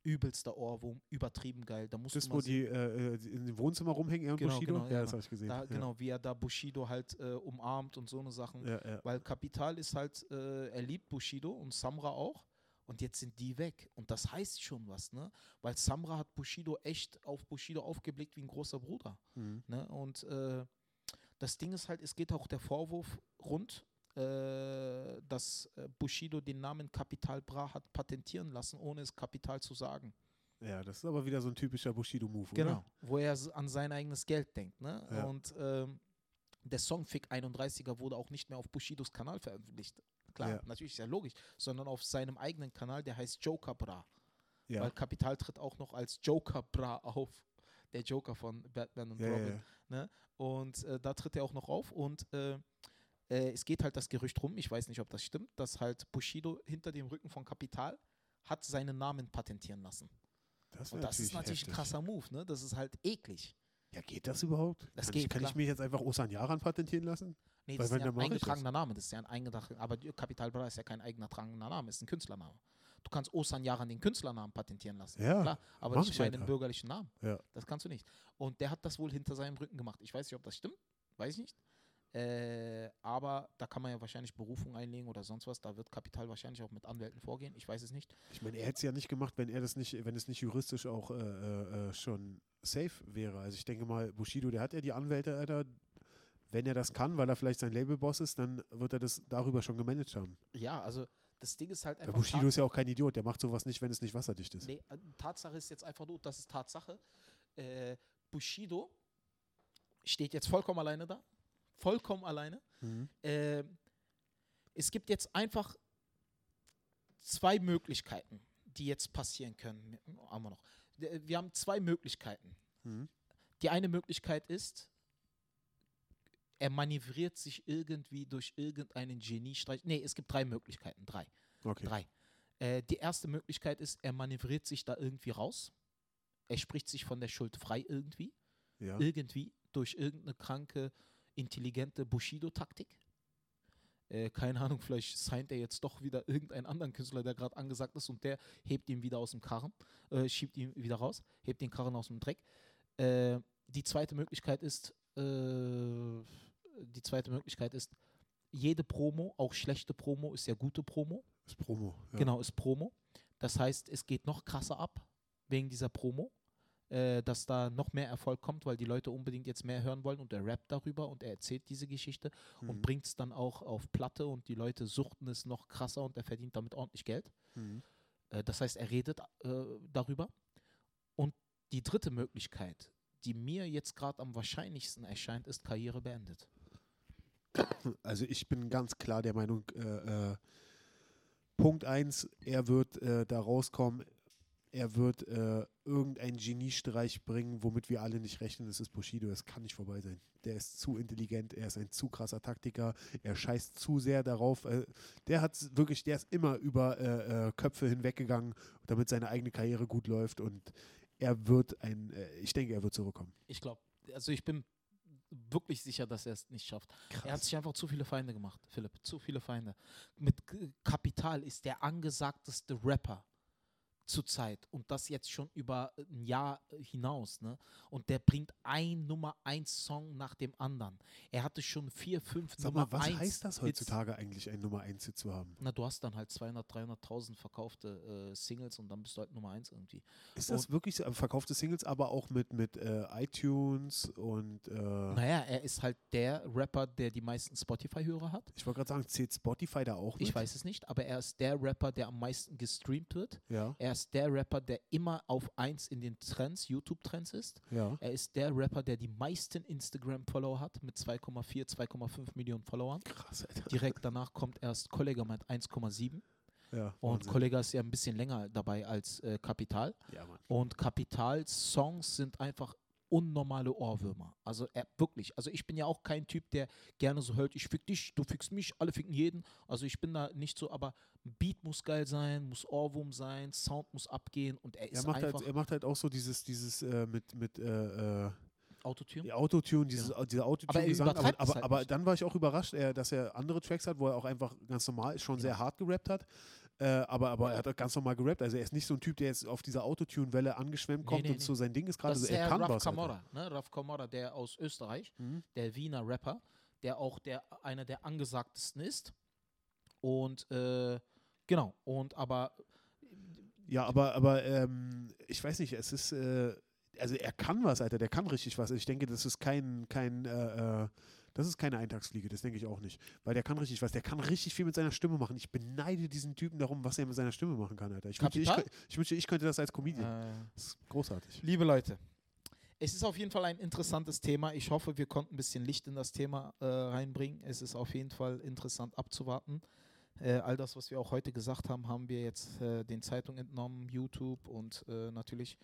Übelster Ohrwurm, übertrieben geil. Da musst Das, du wo die äh, äh, in dem Wohnzimmer rumhängen, er und Genau, Bushido? genau, ja, ja, das genau. habe ich gesehen. Da, ja. Genau, wie er da Bushido halt äh, umarmt und so eine Sachen. Ja, ja. Weil Kapital ist halt, äh, er liebt Bushido und Samra auch. Und jetzt sind die weg. Und das heißt schon was, ne? Weil Samra hat Bushido echt auf Bushido aufgeblickt wie ein großer Bruder. Mhm. Ne? Und äh, das Ding ist halt, es geht auch der Vorwurf rund, äh, dass äh, Bushido den Namen Kapital Bra hat patentieren lassen, ohne es Kapital zu sagen. ja, das ist aber wieder so ein typischer Bushido-Move, Genau, wo er an sein eigenes Geld denkt. Ne? Ja. Und ähm, der Song Fick 31er wurde auch nicht mehr auf Bushidos Kanal veröffentlicht. Klar, Ja. natürlich ist ja logisch, sondern auf seinem eigenen Kanal, der heißt Joker Bra. Ja, Weil Kapital tritt auch noch als Joker Bra auf. Der Joker von Batman und ja, Robin. ja. Und äh, da tritt er auch noch auf. Und äh, äh, es geht halt das Gerücht rum, ich weiß nicht, ob das stimmt, dass halt Bushido hinter dem Rücken von Kapital hat seinen Namen patentieren lassen. Das, Und das ist natürlich heftig. ein krasser Move, ne? Das ist halt eklig. Ja, geht das überhaupt? Das kann geht, ich, kann klar. ich mir jetzt einfach Osan Yaran patentieren lassen? Nee, Weil das ist ja ein eingetragener Name, das ist ja ein eingetragener, aber Kapital Bra ist ja kein eingetragener Name, ist ein Künstlername. Du kannst Osan Yaran den Künstlernamen patentieren lassen. Ja, Klar, aber nicht ich meinen bürgerlichen Namen. Ja. Das kannst du nicht. Und der hat das wohl hinter seinem Rücken gemacht. Ich weiß nicht, ob das stimmt, weiß ich nicht. Äh, aber da kann man ja wahrscheinlich Berufung einlegen oder sonst was. Da wird Kapital wahrscheinlich auch mit Anwälten vorgehen. Ich weiß es nicht. Ich meine, er hätte es ja nicht gemacht, wenn er das nicht, wenn es nicht juristisch auch äh, äh, äh, schon safe wäre. Also ich denke mal, Bushido, der hat ja die Anwälte, Alter. Wenn er das kann, weil er vielleicht sein Labelboss ist, dann wird er das darüber schon gemanagt haben. Ja, also das Ding ist halt einfach. Bushido ist ja auch kein Idiot, der macht sowas nicht, wenn es nicht wasserdicht ist. Nee, äh, Tatsache ist jetzt einfach nur, das ist Tatsache. Äh, Bushido steht jetzt vollkommen alleine da. Vollkommen alleine. Mhm. Äh, es gibt jetzt einfach zwei Möglichkeiten, die jetzt passieren können. Haben wir noch. Wir haben zwei Möglichkeiten. Mhm. Die eine Möglichkeit ist, er manövriert sich irgendwie durch irgendeinen Geniestreich. Nee, es gibt drei Möglichkeiten. Drei. Okay. Drei. Äh, die erste Möglichkeit ist, er manövriert sich da irgendwie raus. Er spricht sich von der Schuld frei irgendwie. Ja. Irgendwie durch irgendeine kranke, intelligente Bushido-Taktik. Äh, keine Ahnung, vielleicht signed er jetzt doch wieder irgendeinen anderen Künstler, der gerade angesagt ist und der hebt ihn wieder aus dem Karren, äh, schiebt ihn wieder raus, hebt den Karren aus dem Dreck. Äh, die zweite Möglichkeit ist, äh, die zweite Möglichkeit ist, jede Promo, auch schlechte Promo, ist ja gute Promo. ist Promo. Ja. Genau, ist Promo. Das heißt, es geht noch krasser ab wegen dieser Promo, äh, dass da noch mehr Erfolg kommt, weil die Leute unbedingt jetzt mehr hören wollen und er rappt darüber und er erzählt diese Geschichte und Mhm. bringt es dann auch auf Platte und die Leute suchten es noch krasser und er verdient damit ordentlich Geld. Mhm. Äh, das heißt, er redet äh, darüber. Und die dritte Möglichkeit, die mir jetzt gerade am wahrscheinlichsten erscheint, ist Karriere beendet. Also ich bin ganz klar der Meinung, äh, äh, Punkt 1, er wird äh, da rauskommen, er wird äh, irgendeinen Geniestreich bringen, womit wir alle nicht rechnen. Das ist Bushido, das kann nicht vorbei sein. Der ist zu intelligent, er ist ein zu krasser Taktiker, er scheißt zu sehr darauf. Äh, der hat wirklich, der ist immer über äh, Köpfe hinweggegangen, damit seine eigene Karriere gut läuft und er wird ein, ich denke, er wird zurückkommen. Ich glaube, also ich bin wirklich sicher, dass er es nicht schafft. Er hat sich einfach zu viele Feinde gemacht, Philipp. Zu viele Feinde. Mit Kapital ist der angesagteste Rapper zurzeit und das jetzt schon über ein Jahr äh, hinaus, ne? Und der bringt ein Nummer 1 Song nach dem anderen. Er hatte schon vier, fünf Sag Nummer mal, was 1 heißt das Hits. heutzutage eigentlich, ein Nummer 1 Hit zu haben? Na, du hast dann halt 200, 300.000 verkaufte äh, Singles und dann bist du halt Nummer 1 irgendwie. Ist das wirklich so, äh, verkaufte Singles, aber auch mit, mit äh, iTunes und äh, Naja, er ist halt der Rapper, der die meisten Spotify-Hörer hat. ich wollte gerade sagen, zählt Spotify da auch mit? Ich weiß es nicht, aber er ist der Rapper, der am meisten gestreamt wird. Ja, Er ist der Rapper, der immer auf 1 in den Trends, YouTube-Trends ist. ja. Er ist der Rapper, der die meisten Instagram-Follower hat mit 2,4, 2,5 Millionen Followern. Krass, Alter. Direkt danach kommt erst Kollega mit 1,7 Ja, und. Kollega ist ja ein bisschen länger dabei als äh, Kapital. Ja. Und Kapitals Songs sind einfach unnormale Ohrwürmer. Also er, wirklich. Also ich bin ja auch kein Typ, der gerne so hört, ich fick dich, du fickst mich, alle ficken jeden. Also ich bin da nicht so, aber Beat muss geil sein, muss Ohrwurm sein, Sound muss abgehen und er Er ist macht, einfach halt, er macht halt auch so dieses, dieses äh, mit, mit äh, äh, Autotune. die Autotune, dieses, Genau. dieser Aber er Autotune-Gesang. Aber, es aber, halt aber dann war ich auch überrascht, er, dass er andere Tracks hat, wo er auch einfach ganz normal schon sehr hart gerappt hat. Äh, aber, aber er hat ganz normal gerappt. Also er ist nicht so ein Typ, der jetzt auf dieser Autotune-Welle angeschwemmt Nee, kommt nee, und nee. so sein Ding ist gerade. Also er kann Raf was. Kamora, ne? Raf Kamora, der aus Österreich, Mhm. der Wiener Rapper, der auch der einer der angesagtesten ist. Und äh, genau, und aber Ja, aber, aber ähm, ich weiß nicht, es ist, äh, also er kann was, Alter, der kann richtig was. Ich denke, das ist kein, kein, äh, äh, das ist keine Eintagsfliege, das denke ich auch nicht. Weil der kann richtig was, der kann richtig viel mit seiner Stimme machen. Ich beneide diesen Typen darum, was er mit seiner Stimme machen kann, Alter. Ich wünschte, ich, ich, wünschte, ich könnte das als Comedian. äh, Das ist großartig. Liebe Leute, es ist auf jeden Fall ein interessantes Thema. Ich hoffe, wir konnten ein bisschen Licht in das Thema äh, reinbringen. Es ist auf jeden Fall interessant abzuwarten. Äh, all das, was wir auch heute gesagt haben, haben wir jetzt äh, den Zeitungen entnommen, YouTube und äh, natürlich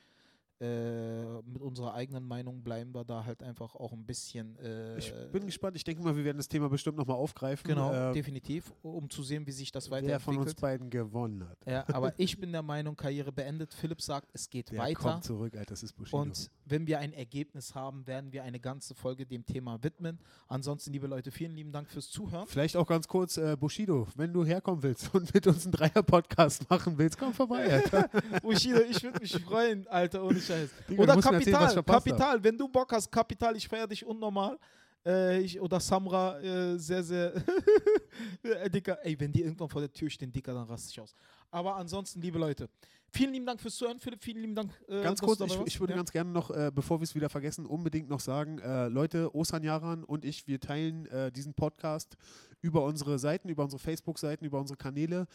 äh, mit unserer eigenen Meinung bleiben wir da halt einfach auch ein bisschen. Äh, Ich bin gespannt. Ich denke mal, wir werden das Thema bestimmt nochmal aufgreifen. Genau, äh, definitiv, um zu sehen, wie sich das wer von uns weiterentwickelt. beiden gewonnen hat. Ja, aber ich bin der Meinung, Karriere beendet. Philipp sagt, es geht Der weiter. kommt zurück, Alter. Das ist Bushido. Und wenn wir ein Ergebnis haben, werden wir eine ganze Folge dem Thema widmen. Ansonsten, liebe Leute, vielen lieben Dank fürs Zuhören. Vielleicht auch ganz kurz, äh, Bushido, wenn du herkommen willst und mit uns einen Dreier-Podcast machen willst, komm vorbei, Alter. [LAUGHS] Bushido, ich würde mich freuen, Alter, ohne Scheiß. Digga, Oder mir erzählen, Kapital, hab. Kapital, wenn du Bock hast, Kapital, ich feiere dich unnormal. Äh, ich, oder Samra, äh, sehr, sehr. [LAUGHS] äh, Dicker, ey, wenn die irgendwann vor der Tür stehen, Dicker, dann raste ich aus. Aber ansonsten, liebe Leute, vielen lieben Dank fürs Zuhören, Philipp, vielen lieben Dank. Äh, Ganz kurz, ich, ich würde ja. ganz gerne noch, äh, bevor wir es wieder vergessen, unbedingt noch sagen, äh, Leute, Osan Yaran und ich, wir teilen diesen Podcast über unsere Seiten, über unsere Facebook-Seiten, über unsere Kanäle.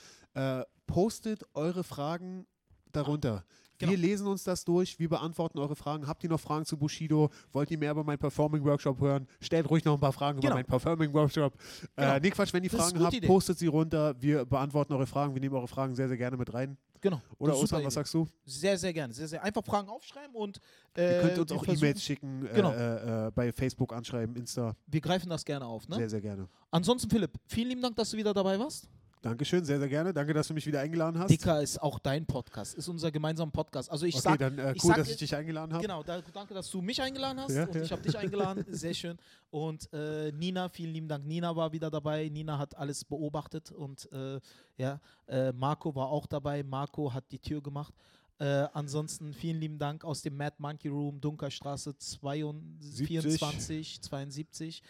Postet eure Fragen darunter. Genau. Wir lesen uns das durch, wir beantworten eure Fragen. Habt ihr noch Fragen zu Bushido? Wollt ihr mehr über meinen Performing Workshop hören? Stellt ruhig noch ein paar Fragen Genau. über meinen Performing Workshop. Genau. Äh, nee, Quatsch, wenn ihr Das Fragen habt, Idee. postet sie runter. Wir beantworten eure Fragen. Wir nehmen eure Fragen sehr, sehr gerne mit rein. Genau. Oder super was sagst du? Sehr, sehr gerne. Sehr, sehr. Einfach Fragen aufschreiben und äh, Ihr könnt uns wir auch E-Mails schicken, äh, Genau. äh, äh, bei Facebook anschreiben, Insta. Wir greifen das gerne auf. Ne? Sehr, sehr gerne. Ansonsten, Philipp, vielen lieben Dank, dass du wieder dabei warst. Dankeschön, sehr, sehr gerne. Danke, dass du mich wieder eingeladen hast. Dicker ist auch dein Podcast, ist unser gemeinsamer Podcast. Also ich okay, sag, dann äh, ich cool, sag dass ich dich eingeladen habe. genau, da, danke, dass du mich eingeladen hast Ja, und ja. ich habe dich eingeladen, [LAUGHS] sehr schön. Und äh, Nina, vielen lieben Dank. Nina war wieder dabei. Nina hat alles beobachtet und äh, ja, äh, Marco war auch dabei. Marco hat die Tür gemacht. Äh, ansonsten vielen lieben Dank aus dem Mad Monkey Room, Dunkerstraße 22, 24, 72.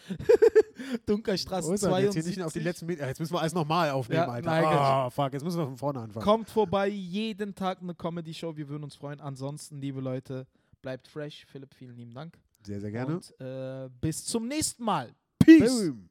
Dunkerstraße hier 72. nicht auf die letzten Meter. Jetzt müssen wir alles nochmal aufnehmen, Ja, Alter. nein, Ah, fuck, jetzt müssen wir von vorne anfangen. Kommt vorbei, jeden Tag eine Comedy-Show. Wir würden uns freuen. Ansonsten, liebe Leute, bleibt fresh. Philipp, vielen lieben Dank. Sehr, sehr gerne. Und äh, bis zum nächsten Mal. Peace. Boom.